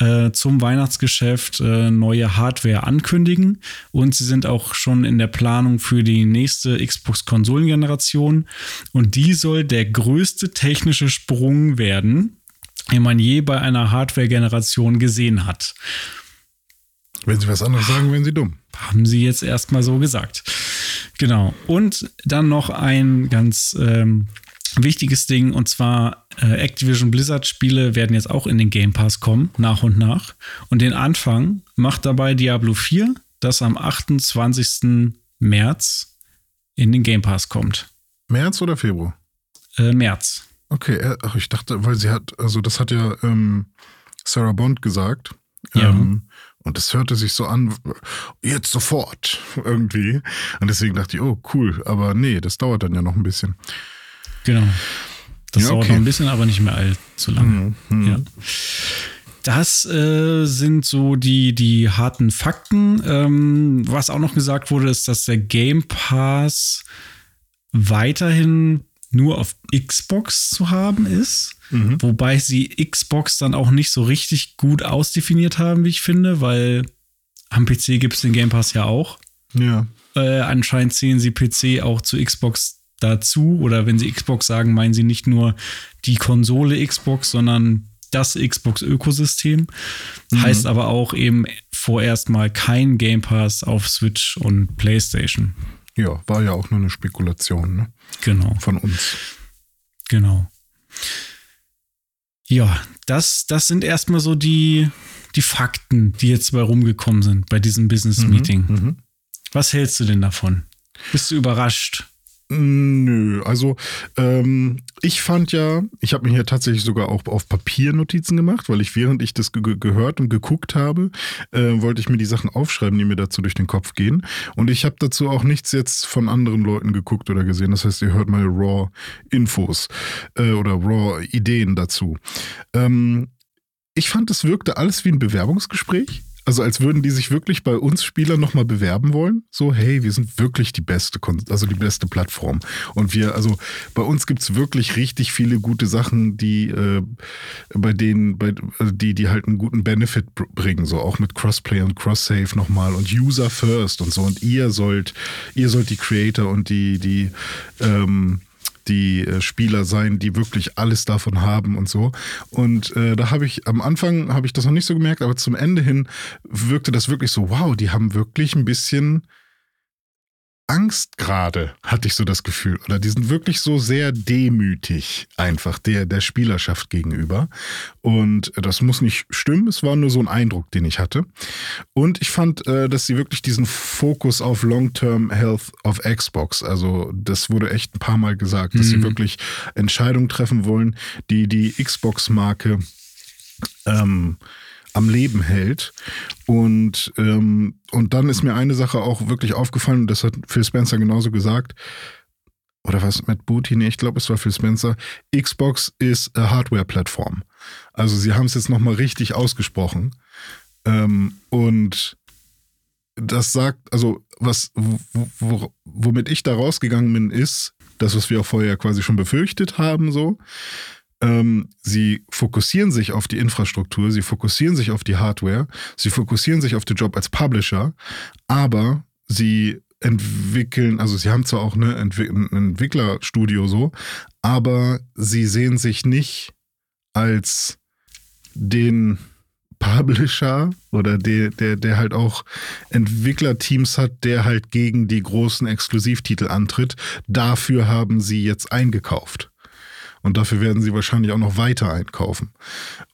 A: äh, zum Weihnachtsgeschäft äh, neue Hardware ankündigen. Und sie sind auch schon in der Planung für die nächste Xbox-Konsolengeneration. Und die soll der größte technische Sprung werden, den man je bei einer Hardware-Generation gesehen hat.
B: Wenn Sie was anderes sagen, werden Sie dumm.
A: Haben Sie jetzt erstmal so gesagt. Genau. Und dann noch ein ganz ähm, wichtiges Ding, und zwar äh, Activision Blizzard Spiele werden jetzt auch in den Game Pass kommen, nach und nach. Und den Anfang macht dabei Diablo 4, das am 28. März in den Game Pass kommt.
B: März oder Februar?
A: Äh, März.
B: Okay, äh, ach, ich dachte, weil sie hat, also das hat ja ähm, Sarah Bond gesagt.
A: Ja.
B: Ähm, und es hörte sich so an, jetzt sofort irgendwie. Und deswegen dachte ich, oh, cool. Aber nee, das dauert dann ja noch ein bisschen.
A: Genau. Das
B: Ja,
A: dauert
B: okay.
A: noch ein bisschen, aber nicht mehr allzu lange.
B: Mhm, mhm.
A: Ja. Das äh, sind so die, die harten Fakten. Ähm, was auch noch gesagt wurde, ist, dass der Game Pass weiterhin nur auf Xbox zu haben ist.
B: Mhm.
A: Wobei sie Xbox dann auch nicht so richtig gut ausdefiniert haben, wie ich finde, weil am PC gibt es den Game Pass ja auch.
B: Ja.
A: Äh, anscheinend zählen sie PC auch zu Xbox dazu. Oder wenn sie Xbox sagen, meinen sie nicht nur die Konsole Xbox, sondern das Xbox-Ökosystem. Heißt aber auch eben vorerst mal kein Game Pass auf Switch und PlayStation.
B: Ja, war ja auch nur eine Spekulation ne?
A: Genau,
B: von uns.
A: genau. Ja, das, das sind erstmal so die, die Fakten, die jetzt bei rumgekommen sind bei diesem Business-Meeting.
B: Mhm.
A: Was hältst du denn davon? Bist du überrascht?
B: Nö, also ähm, ich fand ja, ich habe mir hier tatsächlich sogar auch auf Papier Notizen gemacht, weil ich während ich das ge ge- gehört und geguckt habe, äh, wollte ich mir die Sachen aufschreiben, die mir dazu durch den Kopf gehen. Und ich habe dazu auch nichts jetzt von anderen Leuten geguckt oder gesehen. Das heißt, ihr hört mal Raw Infos äh, oder Raw Ideen dazu. Ähm, ich fand, es wirkte alles wie ein Bewerbungsgespräch. Also als würden die sich wirklich bei uns Spielern nochmal bewerben wollen. So, hey, wir sind wirklich die beste, Kon also die beste Plattform. Und wir, also bei uns gibt's wirklich richtig viele gute Sachen, die äh, bei denen, bei, also die, die halt einen guten Benefit br- bringen. So auch mit Crossplay und Cross-Save nochmal und User First und so. Und ihr sollt, ihr sollt die Creator und die, die, ähm, die äh, Spieler sein, die wirklich alles davon haben und so. Und äh, da habe ich am Anfang habe ich das noch nicht so gemerkt, aber zum Ende hin wirkte das wirklich so, wow, die haben wirklich ein bisschen Angst gerade, hatte ich so das Gefühl. Oder die sind wirklich so sehr demütig einfach der, der Spielerschaft gegenüber. Und das muss nicht stimmen, es war nur so ein Eindruck, den ich hatte. Und ich fand, äh, dass sie wirklich diesen Fokus auf Long-Term Health of Xbox, also das wurde echt ein paar Mal gesagt, dass sie
A: Mhm.
B: wirklich Entscheidungen treffen wollen, die die Xbox-Marke ähm, am Leben hält. Und, ähm, und dann ist mir eine Sache auch wirklich aufgefallen, und das hat Phil Spencer genauso gesagt. Oder was mit Booty? Nee, ich glaube, es war Phil Spencer. Xbox ist a Hardware-Plattform. Also sie haben es jetzt nochmal richtig ausgesprochen. Ähm, und das sagt, also was, wo, wo, womit ich da rausgegangen bin, ist, das, was wir auch vorher quasi schon befürchtet haben, so. Ähm, sie fokussieren sich auf die Infrastruktur, sie fokussieren sich auf die Hardware, sie fokussieren sich auf den Job als Publisher, aber sie entwickeln, also sie haben zwar auch eine Entwick ein Entwicklerstudio so, aber sie sehen sich nicht als den Publisher oder der, der, der halt auch Entwicklerteams hat, der halt gegen die großen Exklusivtitel antritt. Dafür haben sie jetzt eingekauft. Und dafür werden sie wahrscheinlich auch noch weiter einkaufen.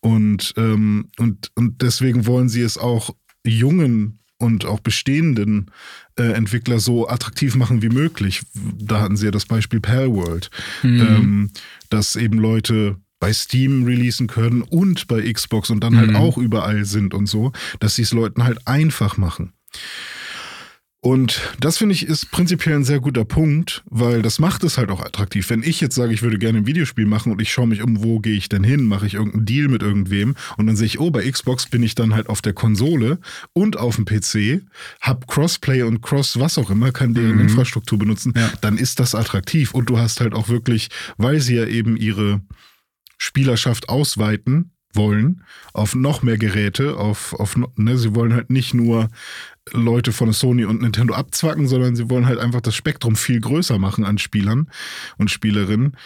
B: Und, ähm, und, und deswegen wollen sie es auch jungen und auch bestehenden äh, Entwickler so attraktiv machen wie möglich. Da hatten sie ja das Beispiel Palworld, mhm. ähm, dass eben Leute bei Steam releasen können und bei Xbox und dann halt mhm. auch überall sind und so, dass sie es Leuten halt einfach machen. Und das finde ich ist prinzipiell ein sehr guter Punkt, weil das macht es halt auch attraktiv. Wenn ich jetzt sage, ich würde gerne ein Videospiel machen und ich schaue mich um, wo gehe ich denn hin, mache ich irgendeinen Deal mit irgendwem und dann sehe ich, oh, bei Xbox bin ich dann halt auf der Konsole und auf dem PC, hab Crossplay und Cross was auch immer, kann deren mhm. Infrastruktur benutzen, ja. dann ist das attraktiv und du hast halt auch wirklich, weil sie ja eben ihre Spielerschaft ausweiten wollen auf noch mehr Geräte, auf, auf ne, sie wollen halt nicht nur Leute von Sony und Nintendo abzwacken, sondern sie wollen halt einfach das Spektrum viel größer machen an Spielern und Spielerinnen.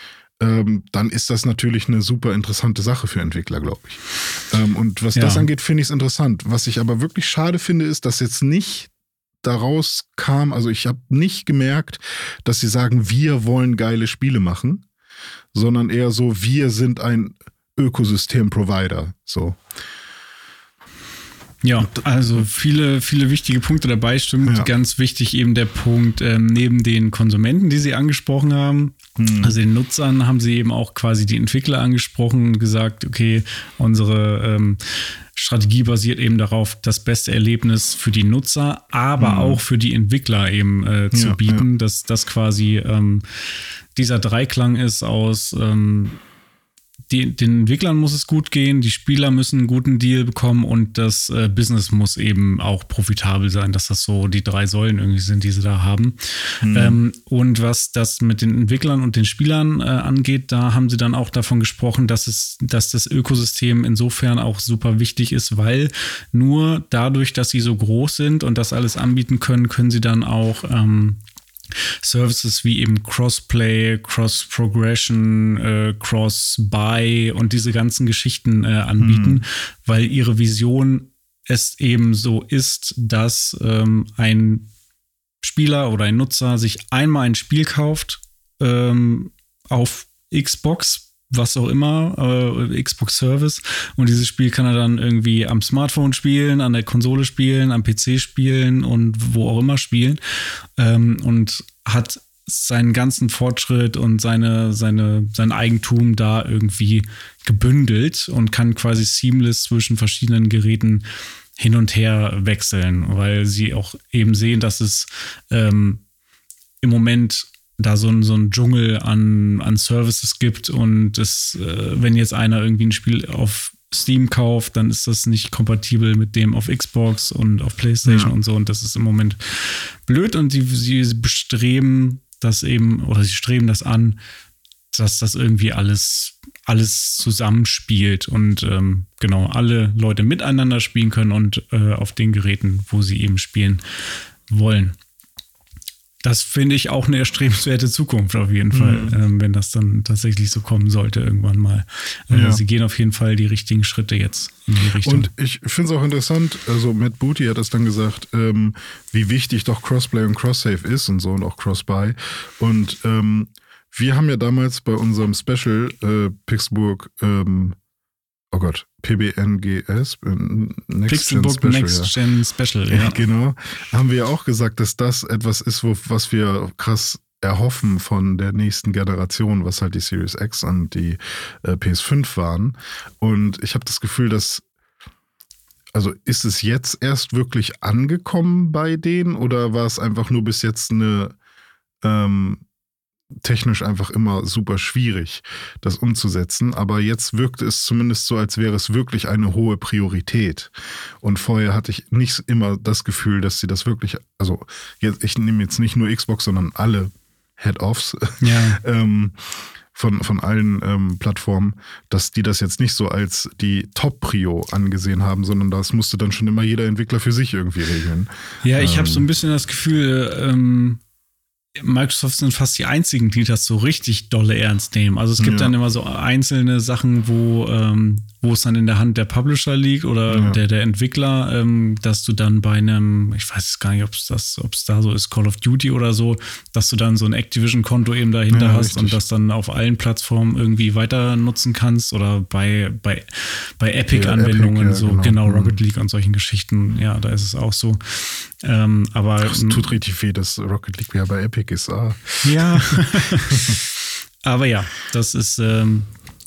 B: Ähm, dann ist das natürlich eine super interessante Sache für Entwickler, glaube ich. Ähm, und was ja. das angeht, finde ich es interessant. Was ich aber wirklich schade finde, ist, dass jetzt nicht daraus kam, also ich habe nicht gemerkt, dass sie sagen, wir wollen geile Spiele machen, sondern eher so, wir sind ein Ökosystem-Provider. So.
A: Ja, also viele, viele wichtige Punkte dabei. Stimmt, ja. ganz wichtig eben der Punkt, ähm, neben den Konsumenten, die Sie angesprochen haben, hm. also den Nutzern, haben Sie eben auch quasi die Entwickler angesprochen und gesagt, okay, unsere ähm, Strategie basiert eben darauf, das beste Erlebnis für die Nutzer, aber hm. auch für die Entwickler eben äh, zu ja, bieten, ja. dass das quasi ähm, dieser Dreiklang ist aus ähm, die, den Entwicklern muss es gut gehen, die Spieler müssen einen guten Deal bekommen und das äh, Business muss eben auch profitabel sein, dass das so die drei Säulen irgendwie sind, die sie da haben. Mhm. Ähm, und was das mit den Entwicklern und den Spielern äh, angeht, da haben sie dann auch davon gesprochen, dass es, dass das Ökosystem insofern auch super wichtig ist, weil nur dadurch, dass sie so groß sind und das alles anbieten können, können sie dann auch ähm, Services wie eben Crossplay, Cross-Progression, äh, Cross-Buy und diese ganzen Geschichten äh, anbieten, hm. weil ihre Vision es eben so ist, dass ähm, ein Spieler oder ein Nutzer sich einmal ein Spiel kauft ähm, auf Xbox was auch immer, äh, Xbox Service. Und dieses Spiel kann er dann irgendwie am Smartphone spielen, an der Konsole spielen, am PC spielen und wo auch immer spielen. Ähm, und hat seinen ganzen Fortschritt und seine, seine, sein Eigentum da irgendwie gebündelt und kann quasi seamless zwischen verschiedenen Geräten hin und her wechseln, weil sie auch eben sehen, dass es ähm, im Moment da so ein, so ein Dschungel an, an Services gibt und es, äh, wenn jetzt einer irgendwie ein Spiel auf Steam kauft, dann ist das nicht kompatibel mit dem auf Xbox und auf PlayStation ja. und so. Und das ist im Moment blöd und sie, sie bestreben das eben oder sie streben das an, dass das irgendwie alles, alles zusammenspielt und ähm, genau alle Leute miteinander spielen können und äh, auf den Geräten, wo sie eben spielen wollen das finde ich auch eine erstrebenswerte Zukunft auf jeden Fall, mhm. ähm, wenn das dann tatsächlich so kommen sollte irgendwann mal. Äh, ja. Sie gehen auf jeden Fall die richtigen Schritte jetzt in die Richtung.
B: Und ich finde es auch interessant, also Matt Booty hat das dann gesagt, ähm, wie wichtig doch Crossplay und Crosssave ist und so und auch Crossbuy. Und ähm, wir haben ja damals bei unserem Special äh, Pittsburgh ähm, oh Gott, PBNGS, äh,
A: Next Gen Special. Next Gen ja. Special, ja.
B: Genau. Haben wir ja auch gesagt, dass das etwas ist, wo, was wir krass erhoffen von der nächsten Generation, was halt die Series X und die äh, PS5 waren. Und ich habe das Gefühl, dass also ist es jetzt erst wirklich angekommen bei denen oder war es einfach nur bis jetzt eine ähm, technisch einfach immer super schwierig, das umzusetzen. Aber jetzt wirkt es zumindest so, als wäre es wirklich eine hohe Priorität. Und vorher hatte ich nicht immer das Gefühl, dass sie das wirklich, also jetzt, ich nehme jetzt nicht nur Xbox, sondern alle Head-Offs. Ja. ähm, von, von allen ähm, Plattformen, dass die das jetzt nicht so als die Top-Prio angesehen haben, sondern das musste dann schon immer jeder Entwickler für sich irgendwie regeln.
A: Ja, ich ähm, habe so ein bisschen das Gefühl, ähm, Microsoft sind fast die einzigen, die das so richtig dolle ernst nehmen. Also es gibt ja. dann immer so einzelne Sachen, wo, ähm, wo es dann in der Hand der Publisher liegt oder ja. der, der Entwickler, ähm, dass du dann bei einem, ich weiß gar nicht, ob es das, ob es da so ist, Call of Duty oder so, dass du dann so ein Activision-Konto eben dahinter ja, hast richtig. und das dann auf allen Plattformen irgendwie weiter nutzen kannst oder bei, bei, bei Epic-Anwendungen, Epic, so genau, genau Rocket mhm. League und solchen Geschichten, ja, da ist es auch so. Ähm, aber
B: es tut richtig weh, dass Rocket League ja bei Epic ist. Ah.
A: Ja. aber ja, das ist ähm,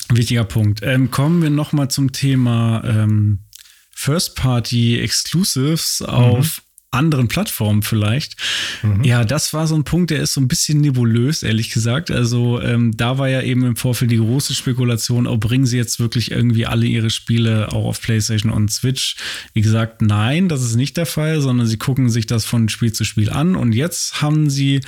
A: wichtiger Punkt. Ähm, kommen wir nochmal zum Thema ähm, First-Party-Exclusives auf mhm anderen Plattformen vielleicht. Mhm. Ja, das war so ein Punkt, der ist so ein bisschen nebulös, ehrlich gesagt. Also ähm, da war ja eben im Vorfeld die große Spekulation, oh, bringen sie jetzt wirklich irgendwie alle ihre Spiele auch auf PlayStation und Switch? Wie gesagt, nein, das ist nicht der Fall, sondern sie gucken sich das von Spiel zu Spiel an und jetzt haben sie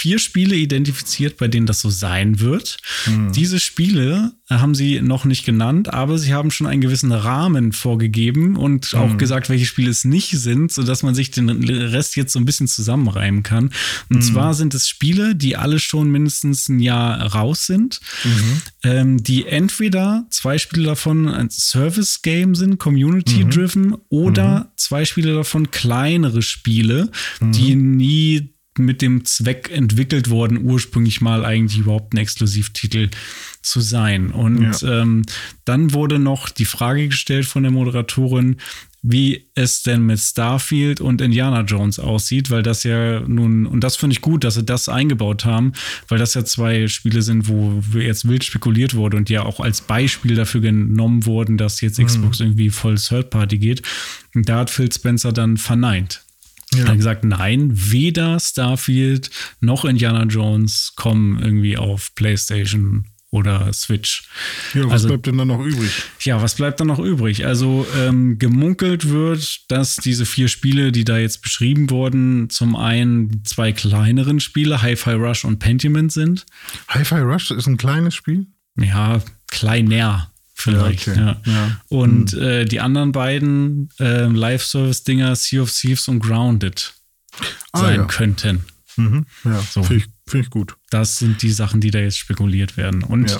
A: vier Spiele identifiziert, bei denen das so sein wird. Mhm. Diese Spiele haben sie noch nicht genannt, aber sie haben schon einen gewissen Rahmen vorgegeben und mhm. auch gesagt, welche Spiele es nicht sind, sodass man sich den Rest jetzt so ein bisschen zusammenreimen kann. Und mhm. zwar sind es Spiele, die alle schon mindestens ein Jahr raus sind, mhm. ähm, die entweder zwei Spiele davon ein Service-Game sind, Community-driven, mhm. oder mhm. zwei Spiele davon kleinere Spiele, die nie mit dem Zweck entwickelt worden, ursprünglich mal eigentlich überhaupt ein Exklusivtitel zu sein. Und ja. ähm, dann wurde noch die Frage gestellt von der Moderatorin, wie es denn mit Starfield und Indiana Jones aussieht, weil das ja nun, und das finde ich gut, dass sie das eingebaut haben, weil das ja zwei Spiele sind, wo jetzt wild spekuliert wurde und ja auch als Beispiel dafür genommen wurden, dass jetzt mhm. Xbox irgendwie voll Third Party geht. Und da hat Phil Spencer dann verneint. Ja. Hat gesagt, nein, weder Starfield noch Indiana Jones kommen irgendwie auf PlayStation oder Switch.
B: Ja, was also, bleibt denn dann noch übrig?
A: Ja, was bleibt dann noch übrig? Also ähm, gemunkelt wird, dass diese vier Spiele, die da jetzt beschrieben wurden, zum einen zwei kleineren Spiele, Hi-Fi Rush und Pentiment sind.
B: Hi-Fi Rush ist ein kleines Spiel?
A: Ja, kleiner vielleicht. Okay. ja. ja. Und hm. äh, die anderen beiden äh, Live-Service-Dinger, Sea of Thieves und Grounded, ah, sein ja. könnten.
B: Mhm. Ja, so. finde ich, find ich, gut.
A: Das sind die Sachen, die da jetzt spekuliert werden. Und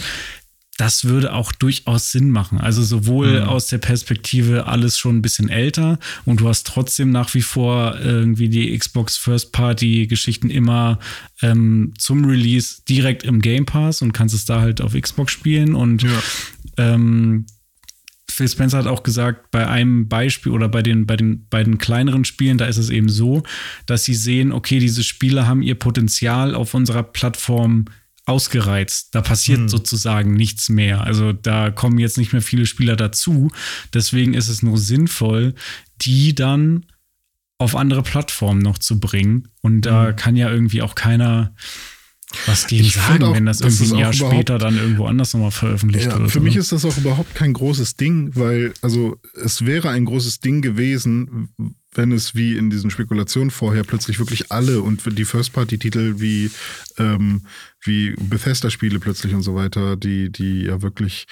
A: das würde auch durchaus Sinn machen. Also sowohl mhm. aus der Perspektive alles schon ein bisschen älter und du hast trotzdem nach wie vor irgendwie die Xbox First Party Geschichten immer ähm, zum Release direkt im Game Pass und kannst es da halt auf Xbox spielen und ja. ähm, Phil Spencer hat auch gesagt, bei einem Beispiel oder bei den, bei den beiden kleineren Spielen, da ist es eben so, dass sie sehen, okay, diese Spiele haben ihr Potenzial auf unserer Plattform ausgereizt. Da passiert hm. sozusagen nichts mehr. Also da kommen jetzt nicht mehr viele Spieler dazu. Deswegen ist es nur sinnvoll, die dann auf andere Plattformen noch zu bringen. Und da hm. kann ja irgendwie auch keiner was gegen ich sagen, auch, wenn das irgendwie ein Jahr später dann irgendwo anders nochmal veröffentlicht ja, wird.
B: Für oder? mich ist das auch überhaupt kein großes Ding, weil, also es wäre ein großes Ding gewesen, wenn es wie in diesen Spekulationen vorher plötzlich wirklich alle und die First-Party-Titel wie, ähm, wie Bethesda-Spiele plötzlich und so weiter, die, die ja wirklich,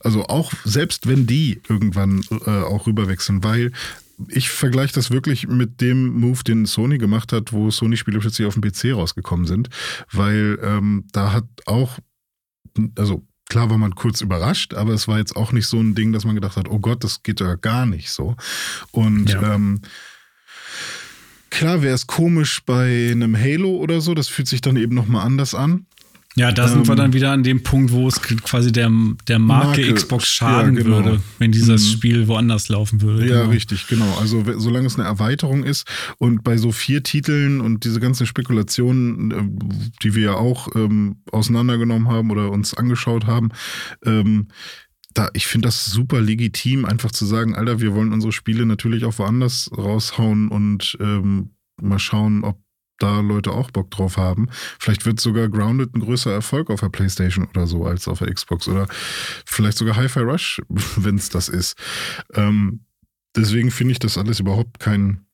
B: also auch selbst wenn die irgendwann äh, auch rüberwechseln, weil ich vergleiche das wirklich mit dem Move, den Sony gemacht hat, wo Sony-Spiele plötzlich auf dem PC rausgekommen sind, weil ähm, da hat auch, also Klar war man kurz überrascht, aber es war jetzt auch nicht so ein Ding, dass man gedacht hat, oh Gott, das geht ja gar nicht so. Und ja. ähm, klar wäre es komisch bei einem Halo oder so, das fühlt sich dann eben nochmal anders an.
A: Ja, da sind ähm, wir dann wieder an dem Punkt, wo es quasi der, der Marke, Marke Xbox schaden ja, genau. würde, wenn dieses mhm. Spiel woanders laufen würde.
B: Ja, genau. richtig, genau. Also solange es eine Erweiterung ist und bei so vier Titeln und diese ganzen Spekulationen, äh, die wir ja auch ähm, auseinandergenommen haben oder uns angeschaut haben, ähm, da, ich finde das super legitim, einfach zu sagen, Alter, wir wollen unsere Spiele natürlich auch woanders raushauen und ähm, mal schauen, ob da Leute auch Bock drauf haben. Vielleicht wird sogar Grounded ein größerer Erfolg auf der PlayStation oder so als auf der Xbox oder vielleicht sogar Hi-Fi Rush, wenn es das ist. Ähm, deswegen finde ich das alles überhaupt kein,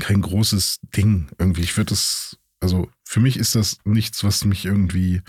B: kein großes Ding irgendwie. Ich würde das Also für mich ist das nichts, was mich irgendwie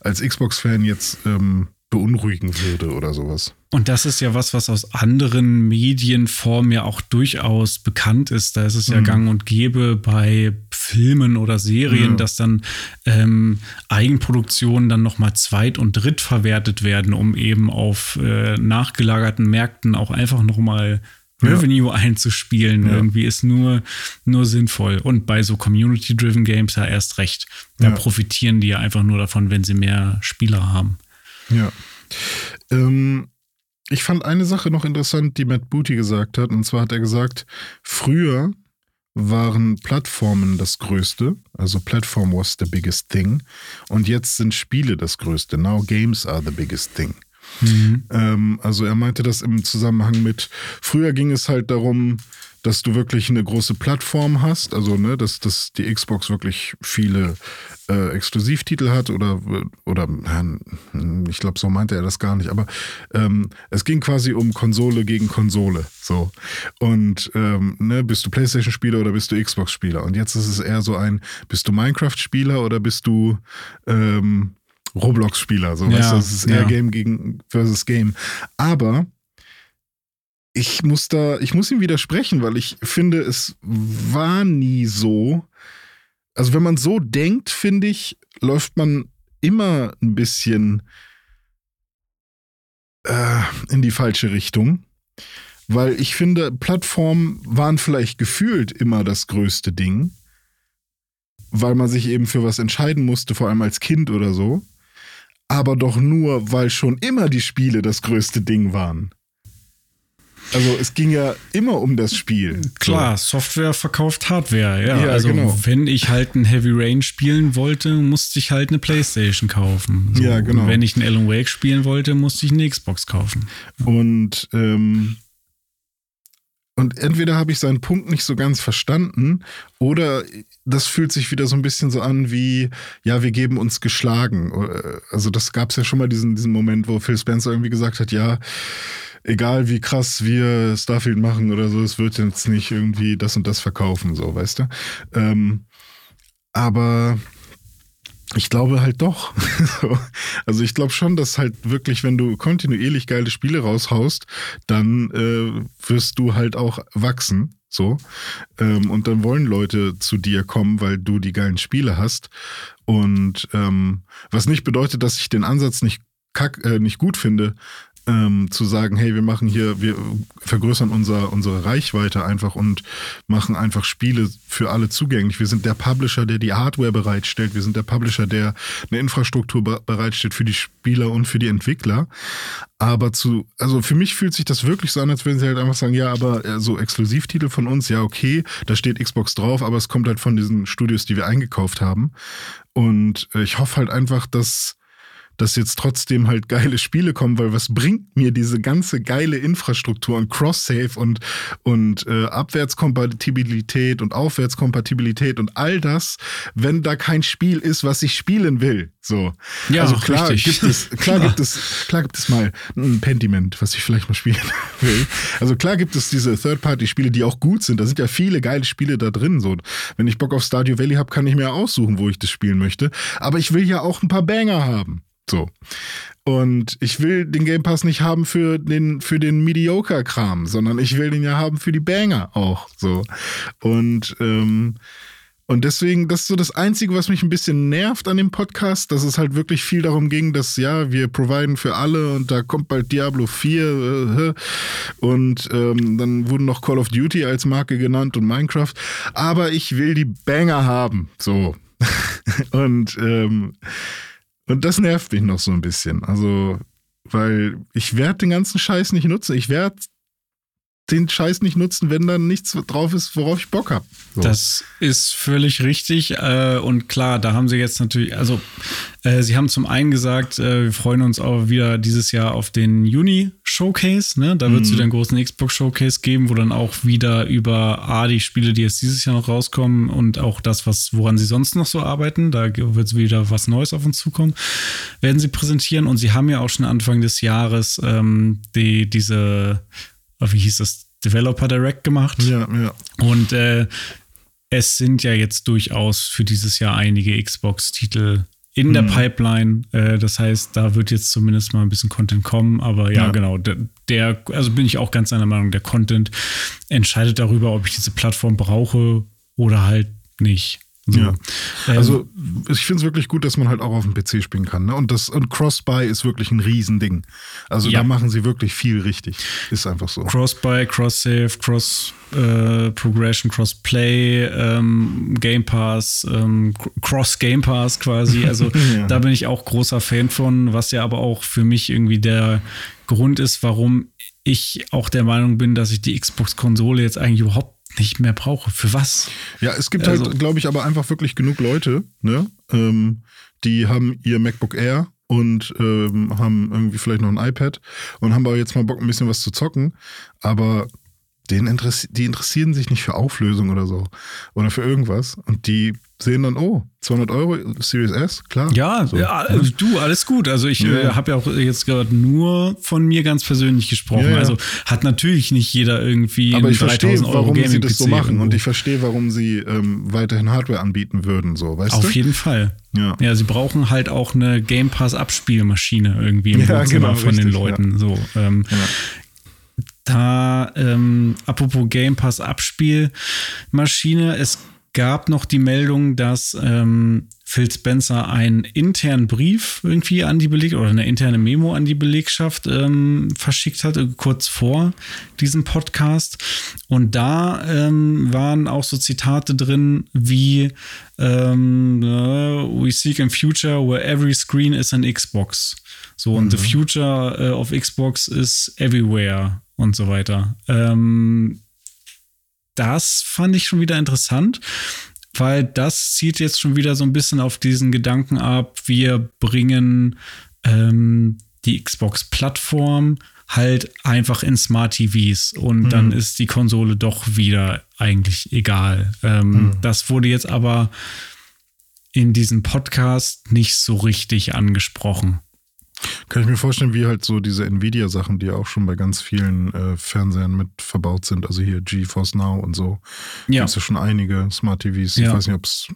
B: als Xbox-Fan jetzt ähm, beunruhigen würde oder sowas.
A: Und das ist ja was, was aus anderen Medienformen ja auch durchaus bekannt ist. Da ist es ja mhm. gang und gäbe bei Filmen oder Serien, ja. dass dann ähm, Eigenproduktionen dann nochmal zweit- und dritt verwertet werden, um eben auf äh, nachgelagerten Märkten auch einfach nochmal Revenue ja. einzuspielen. Ja. Irgendwie ist nur, nur sinnvoll. Und bei so Community-Driven Games ja erst recht. Da profitieren die ja einfach nur davon, wenn sie mehr Spieler haben.
B: Ja. Ähm, ich fand eine Sache noch interessant, die Matt Booty gesagt hat. Und zwar hat er gesagt, früher waren Plattformen das Größte. Also Platform was the biggest thing. Und jetzt sind Spiele das Größte. Now games are the biggest thing. Mhm. Ähm, also er meinte das im Zusammenhang mit, früher ging es halt darum, dass du wirklich eine große Plattform hast, also ne, dass, dass die Xbox wirklich viele äh, Exklusivtitel hat oder, oder ich glaube, so meinte er das gar nicht, aber ähm, es ging quasi um Konsole gegen Konsole. So. Und ähm, ne, bist du Playstation-Spieler oder bist du Xbox-Spieler? Und jetzt ist es eher so ein, bist du Minecraft-Spieler oder bist du ähm, Roblox-Spieler? So, ja, weißt du, es ist eher ja. Game gegen versus Game. Aber ich muss da, ich muss ihm widersprechen, weil ich finde, es war nie so. Also wenn man so denkt, finde ich, läuft man immer ein bisschen äh, in die falsche Richtung. Weil ich finde, Plattformen waren vielleicht gefühlt immer das größte Ding, weil man sich eben für was entscheiden musste, vor allem als Kind oder so. Aber doch nur, weil schon immer die Spiele das größte Ding waren. Also es ging ja immer um das Spiel.
A: Klar, so. Software verkauft Hardware, ja. ja also genau. wenn ich halt ein Heavy Rain spielen wollte, musste ich halt eine Playstation kaufen. So. Ja, genau. Und wenn ich einen Alan Wake spielen wollte, musste ich eine Xbox kaufen.
B: Und ähm, und entweder habe ich seinen Punkt nicht so ganz verstanden oder das fühlt sich wieder so ein bisschen so an wie, ja, wir geben uns geschlagen. Also das gab es ja schon mal diesen, diesen Moment, wo Phil Spencer irgendwie gesagt hat, ja, egal wie krass wir Starfield machen oder so, es wird jetzt nicht irgendwie das und das verkaufen, so, weißt du? Ähm, aber ich glaube halt doch. also ich glaube schon, dass halt wirklich, wenn du kontinuierlich geile Spiele raushaust, dann äh, wirst du halt auch wachsen. So. Ähm, und dann wollen Leute zu dir kommen, weil du die geilen Spiele hast. Und ähm, was nicht bedeutet, dass ich den Ansatz nicht kack, äh, nicht gut finde, ähm, zu sagen, hey, wir machen hier, wir vergrößern unser, unsere Reichweite einfach und machen einfach Spiele für alle zugänglich. Wir sind der Publisher, der die Hardware bereitstellt. Wir sind der Publisher, der eine Infrastruktur bereitstellt für die Spieler und für die Entwickler. Aber zu, also für mich fühlt sich das wirklich so an, als würden sie halt einfach sagen, ja, aber äh, so Exklusivtitel von uns, ja, okay, da steht Xbox drauf, aber es kommt halt von diesen Studios, die wir eingekauft haben. Und äh, ich hoffe halt einfach, dass dass jetzt trotzdem halt geile Spiele kommen, weil was bringt mir diese ganze geile Infrastruktur und Cross-Save und, und äh, Abwärtskompatibilität und Aufwärtskompatibilität und all das, wenn da kein Spiel ist, was ich spielen will. So. Ja, also klar richtig. gibt es, klar, klar, gibt es, klar gibt es mal ein Pentiment, was ich vielleicht mal spielen will. Also klar gibt es diese Third-Party-Spiele, die auch gut sind. Da sind ja viele geile Spiele da drin. So, wenn ich Bock auf Stardew Valley habe, kann ich mir aussuchen, wo ich das spielen möchte. Aber ich will ja auch ein paar Banger haben. So. Und ich will den Game Pass nicht haben für den, für den Mediocre-Kram, sondern ich will den ja haben für die Banger auch. So. Und, ähm, und deswegen, das ist so das Einzige, was mich ein bisschen nervt an dem Podcast, dass es halt wirklich viel darum ging, dass ja, wir providen für alle und da kommt bald Diablo 4 äh, und ähm, dann wurden noch Call of Duty als Marke genannt und Minecraft. Aber ich will die Banger haben. So. und ähm, und das nervt mich noch so ein bisschen. Also, weil ich werde den ganzen Scheiß nicht nutzen. Ich werde den Scheiß nicht nutzen, wenn dann nichts drauf ist, worauf ich Bock habe.
A: So. Das ist völlig richtig. Äh, und klar, da haben sie jetzt natürlich, also äh, sie haben zum einen gesagt, äh, wir freuen uns auch wieder dieses Jahr auf den Juni-Showcase. Ne? Da wird es mhm. wieder einen großen Xbox-Showcase geben, wo dann auch wieder über A, die Spiele, die jetzt dieses Jahr noch rauskommen und auch das, was, woran sie sonst noch so arbeiten, da wird wieder was Neues auf uns zukommen, werden sie präsentieren. Und sie haben ja auch schon Anfang des Jahres ähm, die, diese wie hieß das, Developer Direct gemacht.
B: Ja, ja.
A: Und äh, es sind ja jetzt durchaus für dieses Jahr einige Xbox-Titel in der
B: Hm.
A: Pipeline. Äh, das heißt, da wird jetzt zumindest mal ein bisschen Content kommen. Aber ja,
B: Ja.
A: genau. Der, der, also bin ich auch ganz einer Meinung, der Content entscheidet darüber, ob ich diese Plattform brauche oder halt nicht. So.
B: Ja.
A: Ähm,
B: Also ich finde es wirklich gut, dass man halt auch auf dem PC spielen kann. Ne? Und das und Cross-Buy ist wirklich ein Riesending. Also
A: Ja.
B: da machen sie wirklich viel richtig. Ist einfach so.
A: Cross-Buy, Cross-Save, Cross-Progression, Cross-Play, ähm, Game Pass, ähm, Cross-Game Pass quasi. Also
B: Ja.
A: da bin ich auch großer Fan von, was ja aber auch für mich irgendwie der Grund ist, warum ich auch der Meinung bin, dass ich die Xbox-Konsole jetzt eigentlich überhaupt nicht mehr brauche. Für was?
B: Ja, es gibt
A: Also-
B: halt, glaube ich, aber einfach wirklich genug Leute, ne? Ähm, die haben ihr MacBook Air und ähm, haben irgendwie vielleicht noch ein iPad und haben aber jetzt mal Bock, ein bisschen was zu zocken. Aber den interessi die interessieren sich nicht für Auflösung oder so oder für irgendwas. Und die sehen dann, oh, 200 Euro Series S, klar.
A: Ja,
B: So,
A: ja
B: ne?
A: du, alles gut. Also ich
B: Ja.
A: äh, habe ja auch jetzt gerade nur von mir ganz persönlich gesprochen.
B: Ja.
A: Also hat natürlich nicht jeder irgendwie
B: Aber ich verstehe,
A: 3000 Euro
B: warum sie
A: Gaming-PC
B: das so machen und
A: irgendwo.
B: ich verstehe, warum sie ähm, weiterhin Hardware anbieten würden, so, weißt
A: Auf
B: du?
A: jeden Fall.
B: Ja.
A: Ja, sie brauchen halt auch eine Game Pass Abspielmaschine irgendwie im
B: Ja,
A: Wohnzimmer
B: genau,
A: von den
B: richtig,
A: Leuten. So, ähm,
B: Ja.
A: Da, ähm, apropos Game Pass Abspielmaschine, es gab noch die Meldung, dass ähm, Phil Spencer einen internen Brief irgendwie an die Beleg oder eine interne Memo an die Belegschaft ähm, verschickt hat, äh, kurz vor diesem Podcast. Und da ähm, waren auch so Zitate drin wie ähm, äh, We seek a future where every screen is an Xbox. So, und the future äh, of Xbox is everywhere und so weiter. Ähm, das fand ich schon wieder interessant, weil das zieht jetzt schon wieder so ein bisschen auf diesen Gedanken ab, wir bringen ähm, die Xbox-Plattform halt einfach in Smart TVs und dann ist die Konsole doch wieder eigentlich egal. Ähm, Das wurde jetzt aber in diesem Podcast nicht so richtig angesprochen.
B: Kann ich mir vorstellen, wie halt so diese Nvidia-Sachen, die auch schon bei ganz vielen äh, Fernsehern mit verbaut sind, also hier GeForce Now und so.
A: Ja.
B: Gibt es ja schon einige Smart TVs. Ich
A: Ja.
B: weiß nicht, ob es.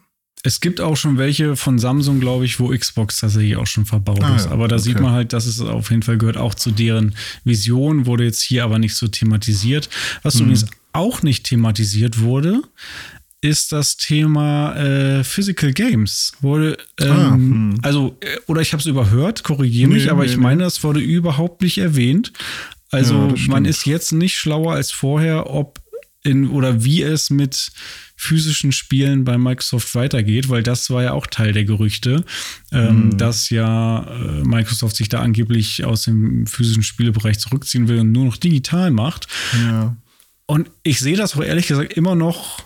A: Es gibt auch schon welche von Samsung, glaube ich, wo Xbox tatsächlich auch schon verbaut
B: Ah,
A: ist.
B: ja,
A: Aber da
B: okay.
A: sieht man halt, dass es auf jeden Fall gehört auch zu deren Vision, wurde jetzt hier aber nicht so thematisiert. Was
B: Mhm.
A: übrigens auch nicht thematisiert wurde, ist das Thema äh, Physical Games. Wurde, ähm,
B: Ah, hm.
A: also, äh, oder ich habe es überhört, korrigiere mich,
B: Nee,
A: aber
B: nee,
A: ich meine, es wurde überhaupt nicht erwähnt. Also,
B: Ja, das
A: man ist jetzt nicht schlauer als vorher, ob in oder wie es mit physischen Spielen bei Microsoft weitergeht, weil das war ja auch Teil der Gerüchte, ähm,
B: Mhm.
A: dass ja äh, Microsoft sich da angeblich aus dem physischen Spielebereich zurückziehen will und nur noch digital macht.
B: Ja.
A: Und ich sehe das auch ehrlich gesagt immer noch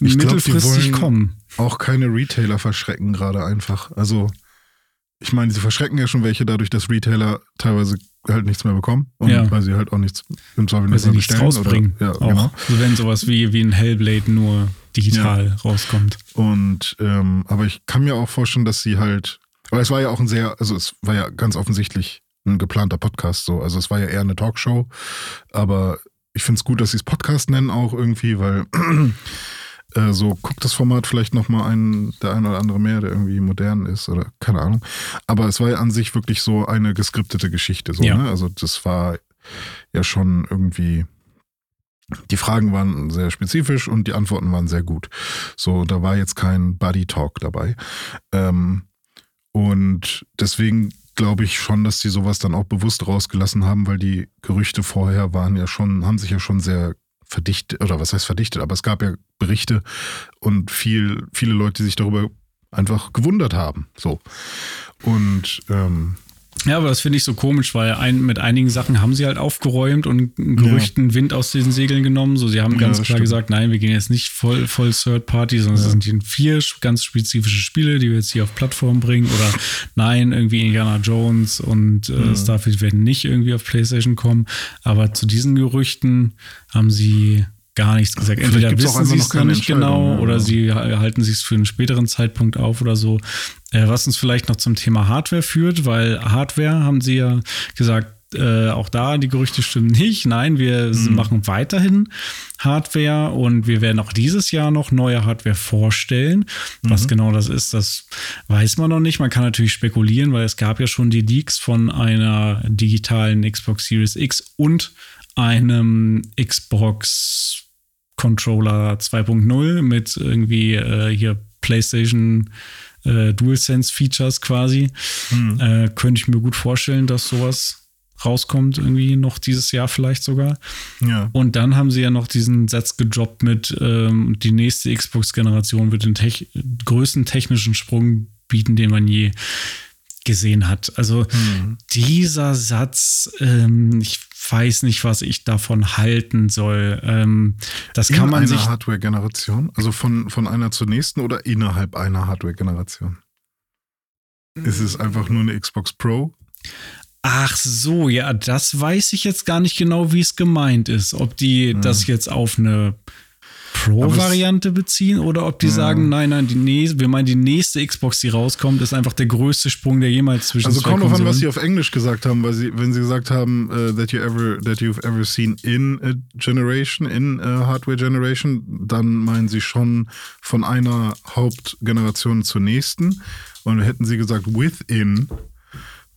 B: Ich glaub,
A: mittelfristig
B: wollen-
A: kommen.
B: Auch keine Retailer verschrecken gerade einfach. Also, ich meine, sie verschrecken ja schon welche dadurch, dass Retailer teilweise halt nichts mehr bekommen. Und
A: Ja.
B: weil sie halt auch nichts im Zweifel
A: Weil
B: nicht
A: sie nichts rausbringen.
B: Oder, ja,
A: auch.
B: genau.
A: Wenn sowas wie, wie ein Hellblade nur digital rauskommt.
B: Und ähm, aber ich kann mir auch vorstellen, dass sie halt, aber es war ja auch ein sehr, also es war ja ganz offensichtlich ein geplanter Podcast so. Also es war ja eher eine Talkshow, aber ich finde es gut, dass sie es Podcast nennen auch irgendwie, weil äh, so guckt das Format vielleicht nochmal ein, der ein oder andere mehr, der irgendwie modern ist oder keine Ahnung. Aber es war ja an sich wirklich so eine geskriptete Geschichte. So,
A: Ja.
B: ne? Also das war ja schon irgendwie die Fragen waren sehr spezifisch und die Antworten waren sehr gut. So, da war jetzt kein Buddy Talk dabei. Ähm, und deswegen glaube ich schon, dass die sowas dann auch bewusst rausgelassen haben, weil die Gerüchte vorher waren ja schon, haben sich ja schon sehr verdichtet, oder was heißt verdichtet, aber es gab ja Berichte und viel, viele Leute, die sich darüber einfach gewundert haben. So. Und ähm,
A: Ja, aber das finde ich so komisch, weil ein, mit einigen Sachen haben sie halt aufgeräumt und Gerüchten Wind aus den Segeln genommen. So, sie haben
B: Ja,
A: ganz
B: das
A: klar
B: stimmt.
A: gesagt, nein, wir gehen jetzt nicht voll, voll Third Party, sondern es sind hier vier ganz spezifische Spiele, die wir jetzt hier auf Plattform bringen. Oder nein, irgendwie Indiana Jones und äh, Starfield werden nicht irgendwie auf PlayStation kommen. Aber zu diesen Gerüchten haben sie gar nichts gesagt. Entweder wissen sie es noch nicht genau oder
B: ja.
A: sie halten sich es für einen späteren Zeitpunkt auf oder so. Äh, was uns vielleicht noch zum Thema Hardware führt, weil Hardware haben sie ja gesagt, äh, auch da die Gerüchte stimmen nicht. Nein, wir mhm. machen weiterhin Hardware und wir werden auch dieses Jahr noch neue Hardware vorstellen. Was mhm. genau das ist, das weiß man noch nicht. Man kann natürlich spekulieren, weil es gab ja schon die Leaks von einer digitalen Xbox Series X und einem Xbox Controller 2.0 mit irgendwie äh, hier PlayStation äh, DualSense Features quasi. Mhm. Äh, könnte ich mir gut vorstellen, dass sowas rauskommt, irgendwie noch dieses Jahr vielleicht sogar. Ja. Und dann haben sie ja noch diesen Satz gedroppt mit, ähm, die nächste Xbox-Generation wird den größten technischen Sprung bieten, den man je gesehen hat. Also hm. dieser Satz, ähm, ich weiß nicht, was ich davon halten soll. Ähm, das
B: in
A: kann man
B: einer
A: sich.
B: Hardware-Generation? Also von, von einer zur nächsten oder innerhalb einer Hardware-Generation? Ist es einfach nur eine Xbox Pro?
A: Ach so, ja, das weiß ich jetzt gar nicht genau, wie es gemeint ist. Ob die hm. das jetzt auf eine Pro-Variante beziehen oder ob die ja. sagen, nein, nein, die nächste, wir meinen, die nächste Xbox, die rauskommt, ist einfach der größte Sprung, der jemals zwischen
B: Also kommt drauf an, was sie auf Englisch gesagt haben, weil sie, wenn sie gesagt haben, uh, that you ever, that you've ever seen in a generation, in a hardware generation, dann meinen sie schon von einer Hauptgeneration zur nächsten. Und hätten sie gesagt within,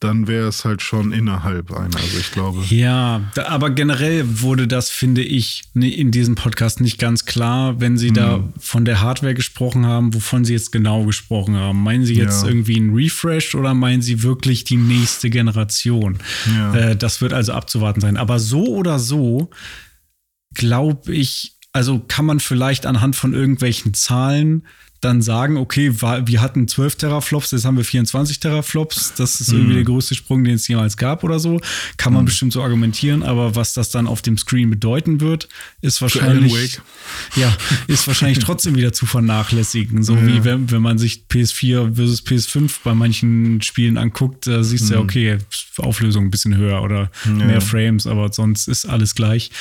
B: dann wäre es halt schon innerhalb einer. Also ich glaube.
A: Ja, aber generell wurde das, finde ich, in diesem Podcast nicht ganz klar, wenn Sie mhm. da von der Hardware gesprochen haben, wovon Sie jetzt genau gesprochen haben. Meinen Sie jetzt ja. irgendwie ein Refresh oder meinen Sie wirklich die nächste Generation? Ja. Äh, das wird also abzuwarten sein. Aber so oder so glaube ich, also kann man vielleicht anhand von irgendwelchen Zahlen dann sagen, okay, wir hatten 12 Teraflops, jetzt haben wir 24 Teraflops, das ist irgendwie mhm. der größte Sprung, den es jemals gab oder so. Kann man mhm. bestimmt so argumentieren, aber was das dann auf dem Screen bedeuten wird, ist wahrscheinlich, ja, ist wahrscheinlich trotzdem wieder zu vernachlässigen. So ja. wie wenn, wenn man sich PS4 versus PS5 bei manchen Spielen anguckt, da siehst du mhm. ja, okay, Auflösung ein bisschen höher oder ja. mehr Frames, aber sonst ist alles gleich.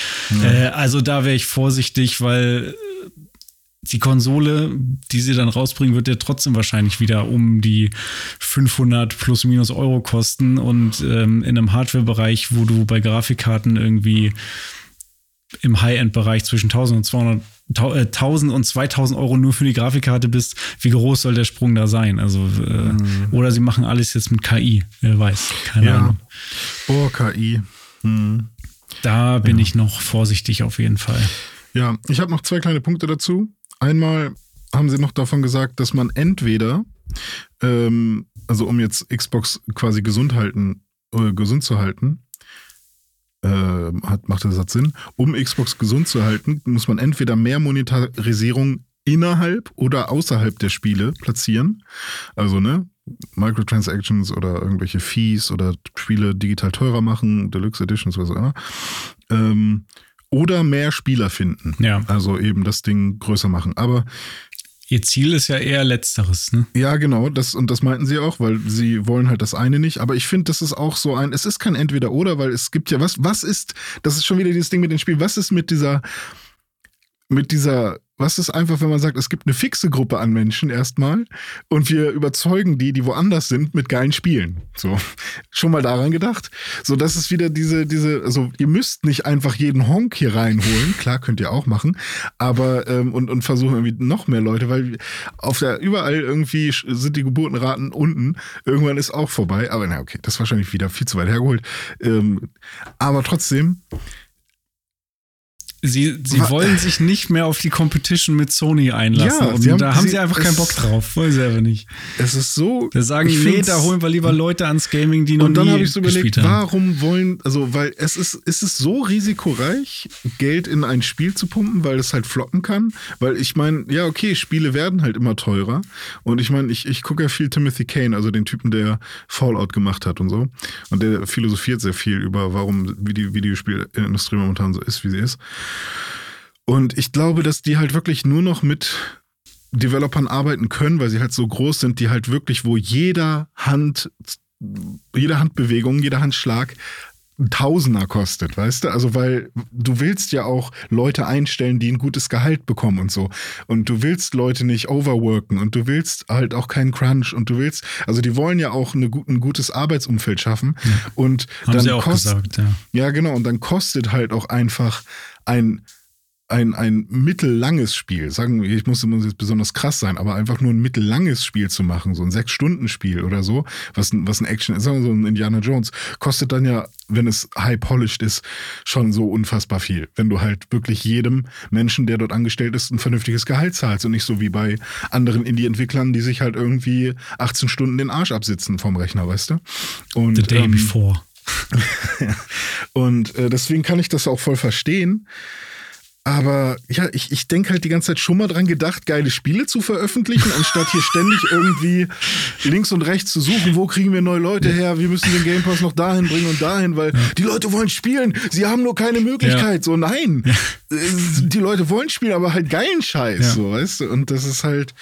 A: Ja. Äh, also da wäre ich vorsichtig, weil die Konsole, die sie dann rausbringen, wird ja trotzdem wahrscheinlich wieder um die 500 plus minus Euro kosten und ähm, in einem Hardware-Bereich, wo du bei Grafikkarten irgendwie im High-End-Bereich zwischen 1000 und 200 1000 äh, und 2000 Euro nur für die Grafikkarte bist, wie groß soll der Sprung da sein? Also, äh, mhm. oder sie machen alles jetzt mit KI, wer weiß, keine ja. Ahnung.
B: Oh, KI. Mhm.
A: Da bin ja. ich noch vorsichtig auf jeden Fall.
B: Ja, ich habe noch zwei kleine Punkte dazu. Einmal haben sie noch davon gesagt, dass man entweder, ähm, also um jetzt Xbox quasi gesund halten, äh, gesund zu halten, äh, hat, macht der Satz Sinn, um Xbox gesund zu halten, muss man entweder mehr Monetarisierung innerhalb oder außerhalb der Spiele platzieren. Also, ne, Microtransactions oder irgendwelche Fees oder Spiele digital teurer machen, Deluxe Editions, was auch immer. Ähm, oder mehr Spieler finden. Ja. Also eben das Ding größer machen. Aber
A: Ihr Ziel ist ja eher letzteres, ne?
B: Ja, genau, das und das meinten sie auch, weil sie wollen halt das eine nicht, aber ich finde, das ist auch so ein es ist kein entweder oder, weil es gibt ja was was ist, das ist schon wieder dieses Ding mit dem Spiel, was ist mit dieser mit dieser was ist einfach, wenn man sagt, es gibt eine fixe Gruppe an Menschen erstmal und wir überzeugen die, die woanders sind, mit geilen Spielen. So, schon mal daran gedacht? So, das ist wieder diese, diese, also ihr müsst nicht einfach jeden Honk hier reinholen. Klar, könnt ihr auch machen, aber ähm, und, und versuchen irgendwie noch mehr Leute, weil auf der überall irgendwie sind die Geburtenraten unten. Irgendwann ist auch vorbei. Aber na, okay, das ist wahrscheinlich wieder viel zu weit hergeholt. Ähm, aber trotzdem,
A: Sie, sie wollen sich nicht mehr auf die Competition mit Sony einlassen. Ja, und haben, da haben sie, sie einfach keinen Bock drauf. Wollen sie einfach nicht.
B: Es ist so.
A: Da sagen, nee, da holen wir lieber Leute ans Gaming, die noch
B: Und dann
A: habe
B: ich so überlegt, warum wollen, also, weil es ist, ist es so risikoreich, Geld in ein Spiel zu pumpen, weil es halt floppen kann. Weil ich meine, ja, okay, Spiele werden halt immer teurer. Und ich meine, ich, ich gucke ja viel Timothy Kane, also den Typen, der Fallout gemacht hat und so. Und der philosophiert sehr viel über, warum, wie die Videospielindustrie momentan so ist, wie sie ist. Und ich glaube, dass die halt wirklich nur noch mit Developern arbeiten können, weil sie halt so groß sind, die halt wirklich, wo jeder Hand, jede Handbewegung, jeder Handschlag Tausender kostet, weißt du? Also, weil du willst ja auch Leute einstellen, die ein gutes Gehalt bekommen und so. Und du willst Leute nicht overworken und du willst halt auch keinen Crunch und du willst, also die wollen ja auch eine, ein gutes Arbeitsumfeld schaffen. Ja. Und
A: Haben
B: dann
A: kostet, gesagt, ja.
B: Ja, genau. Und dann kostet halt auch einfach ein ein, ein mittellanges Spiel, sagen wir, ich muss immer jetzt besonders krass sein, aber einfach nur ein mittellanges Spiel zu machen, so ein Sechs-Stunden-Spiel oder so, was, was ein Action ist, sagen wir so ein Indiana Jones, kostet dann ja, wenn es high-polished ist, schon so unfassbar viel. Wenn du halt wirklich jedem Menschen, der dort angestellt ist, ein vernünftiges Gehalt zahlst und nicht so wie bei anderen Indie-Entwicklern, die sich halt irgendwie 18 Stunden den Arsch absitzen vom Rechner, weißt du?
A: Und, The day ähm, before.
B: und äh, deswegen kann ich das auch voll verstehen. Aber ja, ich, ich denke halt die ganze Zeit schon mal dran gedacht, geile Spiele zu veröffentlichen, anstatt hier ständig irgendwie links und rechts zu suchen, wo kriegen wir neue Leute her, wir müssen den Game Pass noch dahin bringen und dahin, weil ja. die Leute wollen spielen, sie haben nur keine Möglichkeit. Ja. So, nein. Ja. Die Leute wollen spielen, aber halt geilen Scheiß, so, weißt du? Und das ist halt,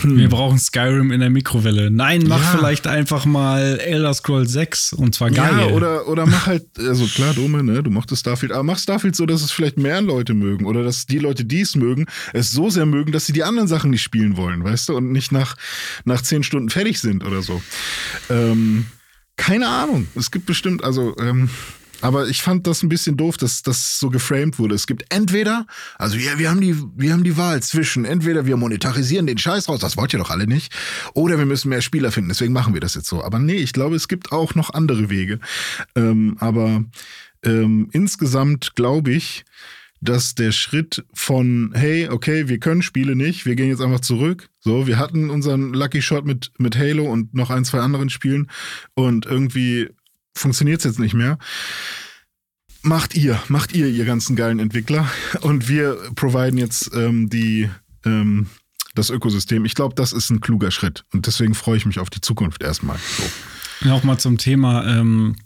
A: hm. Wir brauchen Skyrim in der Mikrowelle. Nein, mach ja. vielleicht einfach mal Elder Scrolls 6 und zwar geil. Ja,
B: oder, oder mach halt, also klar, dumme, ne? Du mochtest Starfield, aber mach Starfield so, dass es vielleicht mehr Leute mögen oder dass die Leute, die es mögen, es so sehr mögen, dass sie die anderen Sachen nicht spielen wollen, weißt du? Und nicht nach, nach zehn Stunden fertig sind oder so. Ähm, keine Ahnung. Es gibt bestimmt, also, ähm, aber ich fand das ein bisschen doof, dass das so geframed wurde. Es gibt entweder, also ja, wir haben die, wir haben die Wahl zwischen, entweder wir monetarisieren den Scheiß raus, das wollt ihr doch alle nicht, oder wir müssen mehr Spieler finden, deswegen machen wir das jetzt so. Aber nee, ich glaube, es gibt auch noch andere Wege. Ähm, aber ähm, insgesamt glaube ich, dass der Schritt von, hey, okay, wir können Spiele nicht, wir gehen jetzt einfach zurück. So, wir hatten unseren Lucky Shot mit, mit Halo und noch ein, zwei anderen Spielen und irgendwie funktioniert es jetzt nicht mehr. Macht ihr, macht ihr, ihr ganzen geilen Entwickler. Und wir providen jetzt ähm, die, ähm, das Ökosystem. Ich glaube, das ist ein kluger Schritt. Und deswegen freue ich mich auf die Zukunft erstmal. So.
A: Ja, auch mal zum Thema ähm,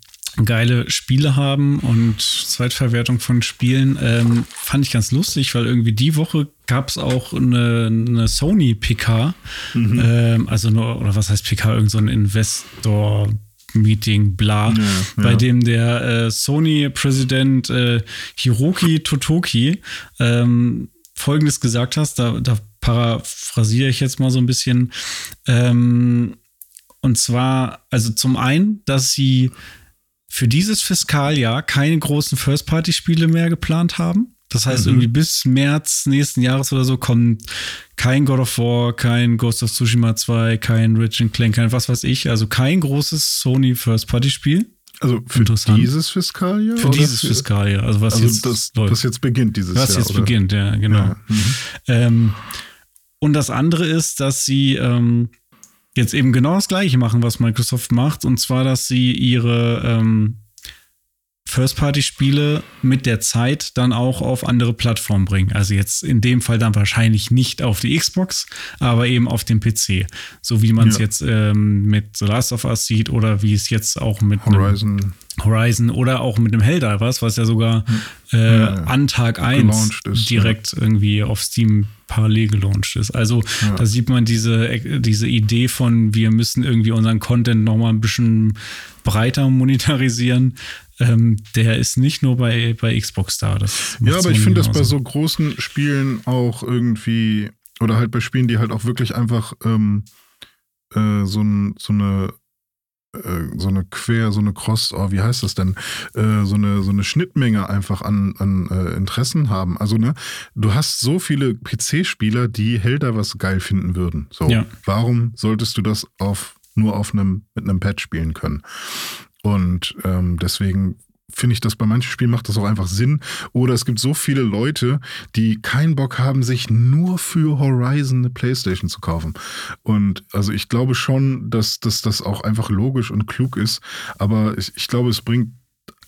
A: geile Spiele haben und Zweitverwertung von Spielen. Ähm, fand ich ganz lustig, weil irgendwie die Woche gab es auch eine, eine Sony PK. Mhm. Ähm, also nur, oder was heißt PK? Irgend so ein Investor Meeting, bla, ja, bei ja. dem der äh, Sony-Präsident äh, Hiroki Totoki ähm, Folgendes gesagt hast, da, da paraphrasiere ich jetzt mal so ein bisschen. Ähm, und zwar, also zum einen, dass sie für dieses Fiskaljahr keine großen First-Party-Spiele mehr geplant haben. Das heißt, mhm. irgendwie bis März nächsten Jahres oder so kommt kein God of War, kein Ghost of Tsushima 2, kein Rich Clank, kein was weiß ich. Also kein großes Sony First-Party-Spiel.
B: Also für dieses Fiskaljahr?
A: Für dieses für, Fiskaljahr. Also was also jetzt
B: das, läuft. das jetzt beginnt dieses
A: was
B: Jahr.
A: Was jetzt oder? beginnt, ja, genau. Ja. Mhm. Ähm, und das andere ist, dass sie ähm, jetzt eben genau das Gleiche machen, was Microsoft macht. Und zwar, dass sie ihre ähm, First-Party-Spiele mit der Zeit dann auch auf andere Plattformen bringen. Also jetzt in dem Fall dann wahrscheinlich nicht auf die Xbox, aber eben auf dem PC. So wie man es ja. jetzt ähm, mit The Last of Us sieht oder wie es jetzt auch mit
B: Horizon.
A: Horizon oder auch mit dem Helldivers, was ja sogar hm. äh, ja, an Tag 1 ist, direkt ja. irgendwie auf Steam parallel gelauncht ist. Also da sieht man diese, diese Idee von, wir müssen irgendwie unseren Content nochmal ein bisschen breiter monetarisieren ähm, der ist nicht nur bei, bei Xbox da. Das
B: ja, aber ich finde das bei so großen Spielen auch irgendwie, oder halt bei Spielen, die halt auch wirklich einfach ähm, äh, so, ein, so eine äh, so eine Quer, so eine Cross, oh, wie heißt das denn? Äh, so, eine, so eine Schnittmenge einfach an, an äh, Interessen haben. Also, ne, du hast so viele PC-Spieler, die Helder was geil finden würden. So, ja. warum solltest du das auf nur auf einem, mit einem Pad spielen können? Und ähm, deswegen finde ich, dass bei manchen Spielen macht das auch einfach Sinn. Oder es gibt so viele Leute, die keinen Bock haben, sich nur für Horizon eine Playstation zu kaufen. Und also ich glaube schon, dass, dass das auch einfach logisch und klug ist. Aber ich, ich glaube, es bringt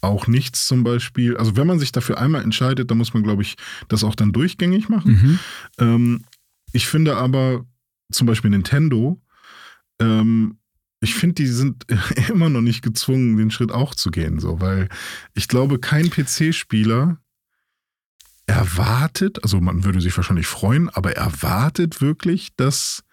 B: auch nichts zum Beispiel. Also wenn man sich dafür einmal entscheidet, dann muss man, glaube ich, das auch dann durchgängig machen. Mhm. Ähm, ich finde aber zum Beispiel Nintendo ähm, ich finde, die sind immer noch nicht gezwungen, den Schritt auch zu gehen, so, weil ich glaube, kein PC-Spieler erwartet, also man würde sich wahrscheinlich freuen, aber erwartet wirklich, dass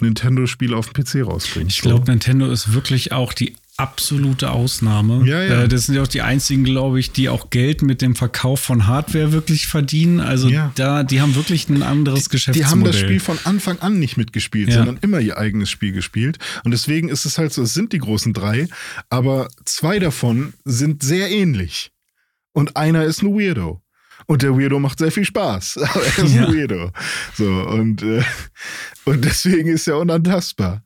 B: Nintendo-Spiele auf dem PC rausbringt.
A: Ich glaube, Nintendo ist wirklich auch die absolute Ausnahme.
B: Ja, ja.
A: Äh, das sind ja auch die einzigen, glaube ich, die auch Geld mit dem Verkauf von Hardware wirklich verdienen. Also
B: Ja.
A: da, die haben wirklich ein anderes
B: Die
A: Geschäftsmodell.
B: haben das Spiel von Anfang an nicht mitgespielt, sondern immer ihr eigenes Spiel gespielt. Und deswegen ist es halt so, es sind die großen drei, aber zwei davon sind sehr ähnlich. Und einer ist ein Weirdo. Und der Weirdo macht sehr viel Spaß. Aber er ist ein Weirdo. So, und, äh, und deswegen ist er unantastbar.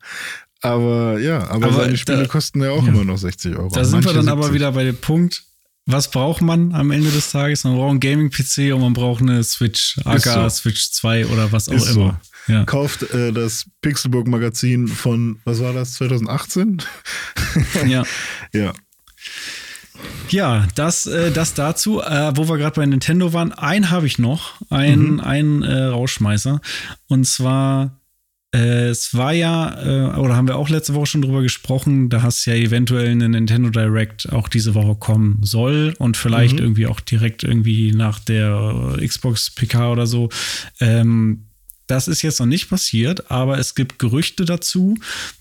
B: Aber ja, aber,
A: Aber
B: seine Spiele
A: da-
B: kosten ja auch
A: ja.
B: immer noch 60 Euro.
A: Da sind wir
B: Manche
A: dann aber
B: 70.
A: wieder bei dem Punkt, was braucht man am Ende des Tages? Man braucht einen Gaming-PC und man braucht eine Switch, aka
B: so.
A: Switch 2 oder was auch
B: Ist so.
A: immer. Ja.
B: Kauft äh, das Pixelburg Magazin von, was war das, 2018?
A: ja.
B: ja.
A: Ja, das, äh, das dazu, äh, wo wir gerade bei Nintendo waren. Einen habe ich noch, einen,
B: Mhm.
A: einen äh, Rausschmeißer. Und zwar, äh, es war ja, äh, oder haben wir auch letzte Woche schon drüber gesprochen, da hast ja eventuell eine Nintendo Direct auch diese Woche kommen soll und vielleicht
B: Mhm.
A: irgendwie auch direkt irgendwie nach der Xbox PK oder so. Ähm, das ist jetzt noch nicht passiert, aber es gibt Gerüchte dazu,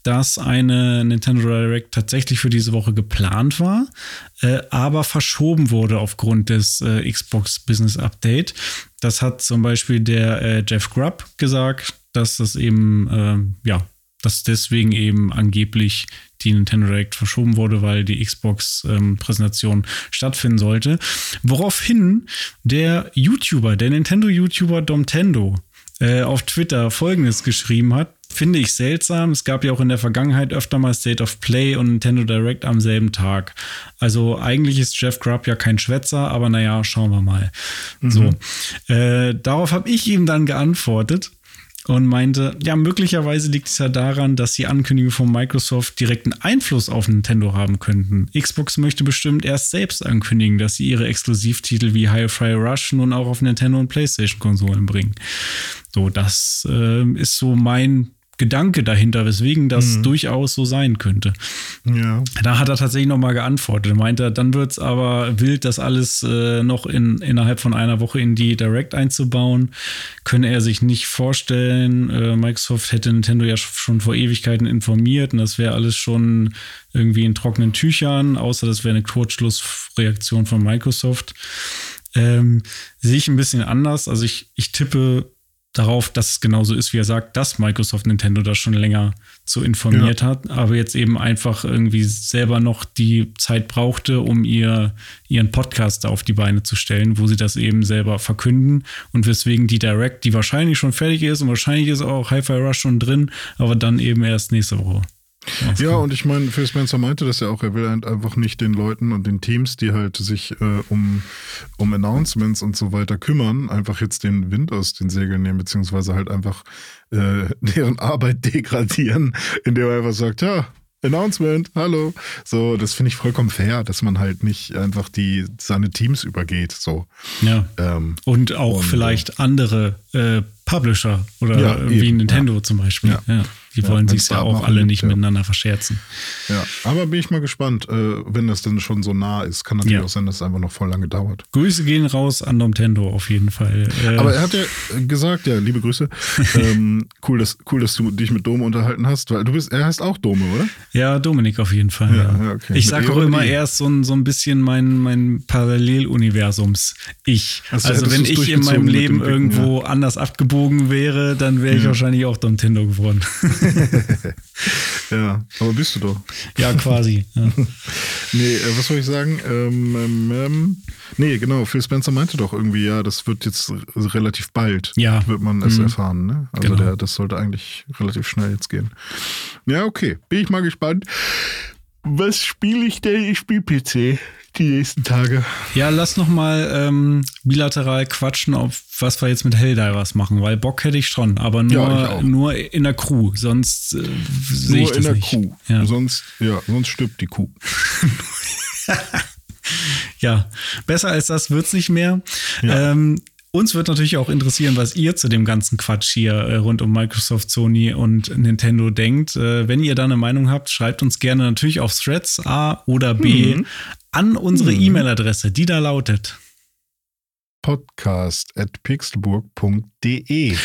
A: dass eine Nintendo Direct tatsächlich für diese Woche geplant war, äh, aber verschoben wurde aufgrund des äh, Xbox Business Update. Das hat zum Beispiel der äh, Jeff Grubb gesagt, dass das eben, ähm, ja, dass deswegen eben angeblich die Nintendo Direct verschoben wurde, weil die Xbox-Präsentation stattfinden sollte. Woraufhin der YouTuber, der Nintendo-YouTuber Domtendo, äh, auf Twitter folgendes geschrieben hat. Finde ich seltsam. Es gab ja auch in der Vergangenheit öfter mal State of Play und Nintendo Direct am selben Tag. Also eigentlich ist Jeff Grubb ja kein Schwätzer, aber naja, schauen wir mal. So. Äh, darauf habe ich ihm dann geantwortet und meinte, ja, möglicherweise liegt es ja daran, dass die Ankündigungen von Microsoft direkten Einfluss auf Nintendo haben könnten. Xbox möchte bestimmt erst selbst ankündigen, dass sie ihre Exklusivtitel wie Hi-Fi Rush nun auch auf Nintendo und PlayStation-Konsolen bringen. So, das äh, ist so mein Gedanke dahinter, weswegen das durchaus so sein könnte.
B: Ja.
A: Da hat er tatsächlich nochmal geantwortet. Er meinte, dann wird es aber wild, das alles äh, noch in, innerhalb von einer Woche in die Direct einzubauen. Könne er sich nicht vorstellen. Äh, Microsoft hätte Nintendo ja schon vor Ewigkeiten informiert und das wäre alles schon irgendwie in trockenen Tüchern, außer das wäre eine Kurzschlussreaktion von Microsoft. Ähm, sehe ich ein bisschen anders. Also ich, ich tippe darauf, dass es genauso ist, wie er sagt, dass Microsoft Nintendo da schon länger zu informiert hat, aber jetzt eben einfach irgendwie selber noch die Zeit brauchte, um ihr, ihren Podcast auf die Beine zu stellen, wo sie das eben selber verkünden und weswegen die Direct, die wahrscheinlich schon fertig ist und wahrscheinlich ist auch Hi-Fi Rush schon drin, aber dann eben erst nächste Woche.
B: Ja, und ich meine, Phil Spencer meinte das ja auch, er will halt einfach nicht den Leuten und den Teams, die halt sich äh, um, um Announcements und so weiter kümmern, einfach jetzt den Wind aus den Segeln nehmen, beziehungsweise halt einfach äh, deren Arbeit degradieren, indem er einfach sagt, ja, Announcement, hallo. So, das finde ich vollkommen fair, dass man halt nicht einfach die seine Teams übergeht. So.
A: Ja.
B: Ähm,
A: Und auch
B: Und,
A: vielleicht andere äh, Publisher oder
B: Ja,
A: wie
B: eben,
A: Nintendo zum Beispiel.
B: Ja.
A: Ja. Die
B: Ja,
A: wollen sich ja auch alle
B: gibt,
A: nicht
B: ja.
A: miteinander verscherzen.
B: ja, aber bin ich mal gespannt, äh, wenn das dann schon so nah ist. Kann natürlich
A: Ja.
B: auch sein, dass es einfach noch voll lange dauert.
A: Grüße gehen raus an Nintendo auf jeden Fall. Äh,
B: Aber er hat ja gesagt, ja, liebe Grüße. ähm, cool, dass, cool, dass du dich mit Dome unterhalten hast, weil du bist, er heißt auch Dome, oder?
A: ja, Dominik auf jeden Fall.
B: Ja,
A: Ja,
B: ja, okay.
A: Ich sage
B: E
A: auch immer,
B: I?
A: er ist so ein, so ein bisschen mein, mein Paralleluniversums-Ich.
B: Also
A: Also, wenn ich in meinem Leben irgendwo anders abgebogen wäre, dann wäre ich
B: Ja.
A: wahrscheinlich auch Nintendo geworden.
B: Ja, aber bist du doch.
A: ja, quasi. Ja.
B: Nee, äh, was soll ich sagen? Ähm, ähm, ähm, nee, genau, Phil Spencer meinte doch irgendwie, ja, das wird jetzt relativ bald,
A: Ja.
B: wird man es
A: Mhm.
B: erfahren, ne? Also
A: Genau.
B: der, das sollte eigentlich relativ schnell jetzt gehen. Ja, okay, bin ich mal gespannt. Was spiele ich denn? Ich spiele PC die nächsten Tage.
A: Ja, lass noch mal ähm, bilateral quatschen, auf was wir jetzt mit Helldivers machen, weil Bock hätte ich schon, aber nur,
B: Ja,
A: nur in der Crew, sonst äh, sehe ich
B: Nur
A: das
B: in der
A: nicht.
B: Kuh.
A: Ja.
B: Sonst, ja, sonst stirbt die Kuh.
A: ja, besser als das wird's nicht mehr.
B: Ja.
A: Ähm, uns wird natürlich auch interessieren, was ihr zu dem ganzen Quatsch hier äh, rund um Microsoft, Sony und Nintendo denkt. Äh, wenn ihr da eine Meinung habt, schreibt uns gerne natürlich auf Threads A oder B
B: Mhm.
A: an unsere E-Mail-Adresse, die da lautet.
B: Podcast at pixelburg.de.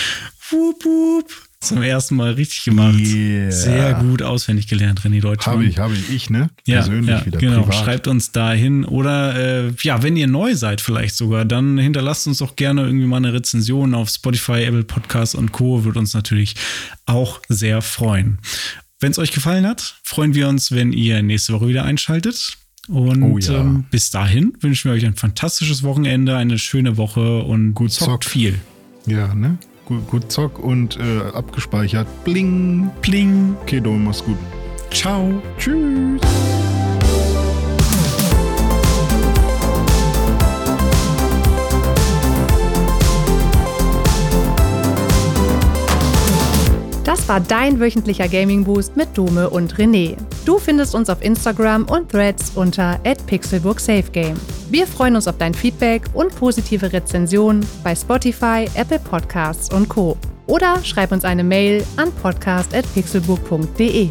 A: Wup, wup. Zum ersten Mal richtig gemacht.
B: Yeah.
A: Sehr gut auswendig gelernt, René Deutschmann.
B: Habe ich, habe ich, ich, ne?
A: Ja,
B: Persönlich
A: ja,
B: wieder.
A: genau.
B: Privat.
A: Schreibt uns dahin oder äh, ja, wenn ihr neu seid vielleicht sogar, dann hinterlasst uns doch gerne irgendwie mal eine Rezension auf Spotify, Apple Podcasts und Co. Würde uns natürlich auch sehr freuen. Wenn es euch gefallen hat, freuen wir uns, wenn ihr nächste Woche wieder einschaltet. Und
B: Oh ja.
A: ähm, bis dahin wünschen wir euch ein fantastisches Wochenende, eine schöne Woche und
B: Gut
A: zockt
B: zockt.
A: viel.
B: Ja, ne? Zock und äh, abgespeichert. Bling.
A: Pling.
B: Okay, Dom, mach's gut.
A: Ciao.
B: Tschüss.
C: Das war dein wöchentlicher Gaming Boost mit Dome und René. Du findest uns auf Instagram und Threads unter @pixelburgsafegame. Wir freuen uns auf dein Feedback und positive Rezensionen bei Spotify, Apple Podcasts und Co. Oder schreib uns eine Mail an podcast@pixelburg.de.